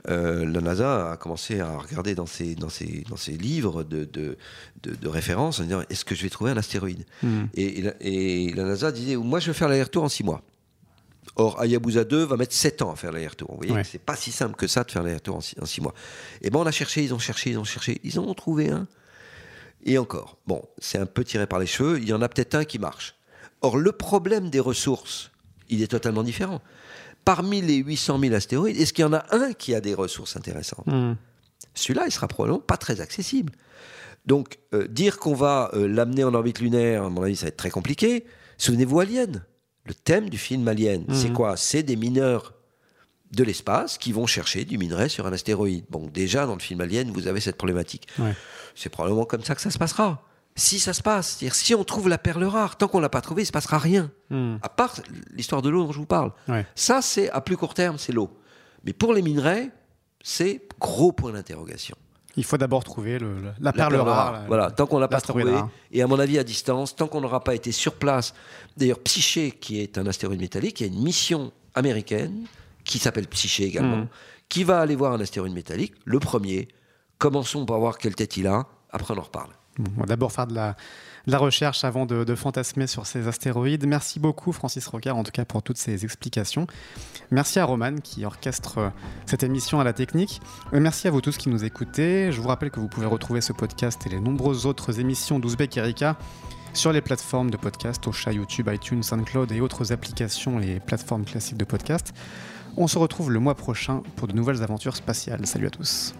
euh, la NASA a commencé à regarder dans ses, dans ses, dans ses livres de, de, de, référence en disant est-ce que je vais trouver un astéroïde hmm. et, et, la, NASA disait moi je vais faire l'aller-retour en six mois. Or, Hayabusa 2 va mettre 7 ans à faire l'aller-retour. Vous voyez, c'est pas si simple que ça de faire l'aller-retour en 6 mois. Et ben, on a cherché, ils ont cherché, ils ont cherché, ils en ont trouvé un. Et encore. Bon, c'est un peu tiré par les cheveux. Il y en a peut-être un qui marche. Or, le problème des ressources, il est totalement différent. Parmi les 800 000 astéroïdes, est-ce qu'il y en a un qui a des ressources intéressantes hmm. Celui-là, il sera probablement pas très accessible. Donc, euh, dire qu'on va euh, l'amener en orbite lunaire, à mon avis, ça va être très compliqué. Souvenez-vous Alien. Le thème du film Alien, c'est hmm. quoi? C'est des mineurs de l'espace qui vont chercher du minerai sur un astéroïde. Bon, déjà, dans le film Alien, vous avez cette problématique. C'est probablement comme ça que ça se passera si ça se passe. C'est-à-dire, si on trouve la perle rare, tant qu'on ne l'a pas trouvée, il ne se passera rien. Hmm. À part l'histoire de l'eau dont je vous parle. Ça, c'est à plus court terme, c'est l'eau. Mais pour les minerais, c'est gros point d'interrogation. Il faut d'abord trouver la, perle rare. voilà, tant qu'on l'a pas trouvée, et à mon avis à distance, tant qu'on n'aura pas été sur place. D'ailleurs, Psyché, qui est un astéroïde métallique, il y a une mission américaine qui s'appelle Psyché également, hmm. qui va aller voir un astéroïde métallique, le premier. Commençons par voir quelle tête il a, après on en reparle on va d'abord faire de la, recherche avant de, fantasmer sur ces astéroïdes. Merci beaucoup Francis Rocard en tout cas pour toutes ces explications. Merci à Roman qui orchestre euh, cette émission à la technique. Merci à vous tous qui nous écoutez. Je vous rappelle que vous pouvez retrouver ce podcast et les nombreuses autres émissions d'Ouzbek Erika sur les plateformes de podcast, au chat YouTube, iTunes, SoundCloud et autres applications et plateformes classiques de podcast. On se retrouve le mois prochain pour de nouvelles aventures spatiales. Salut à tous.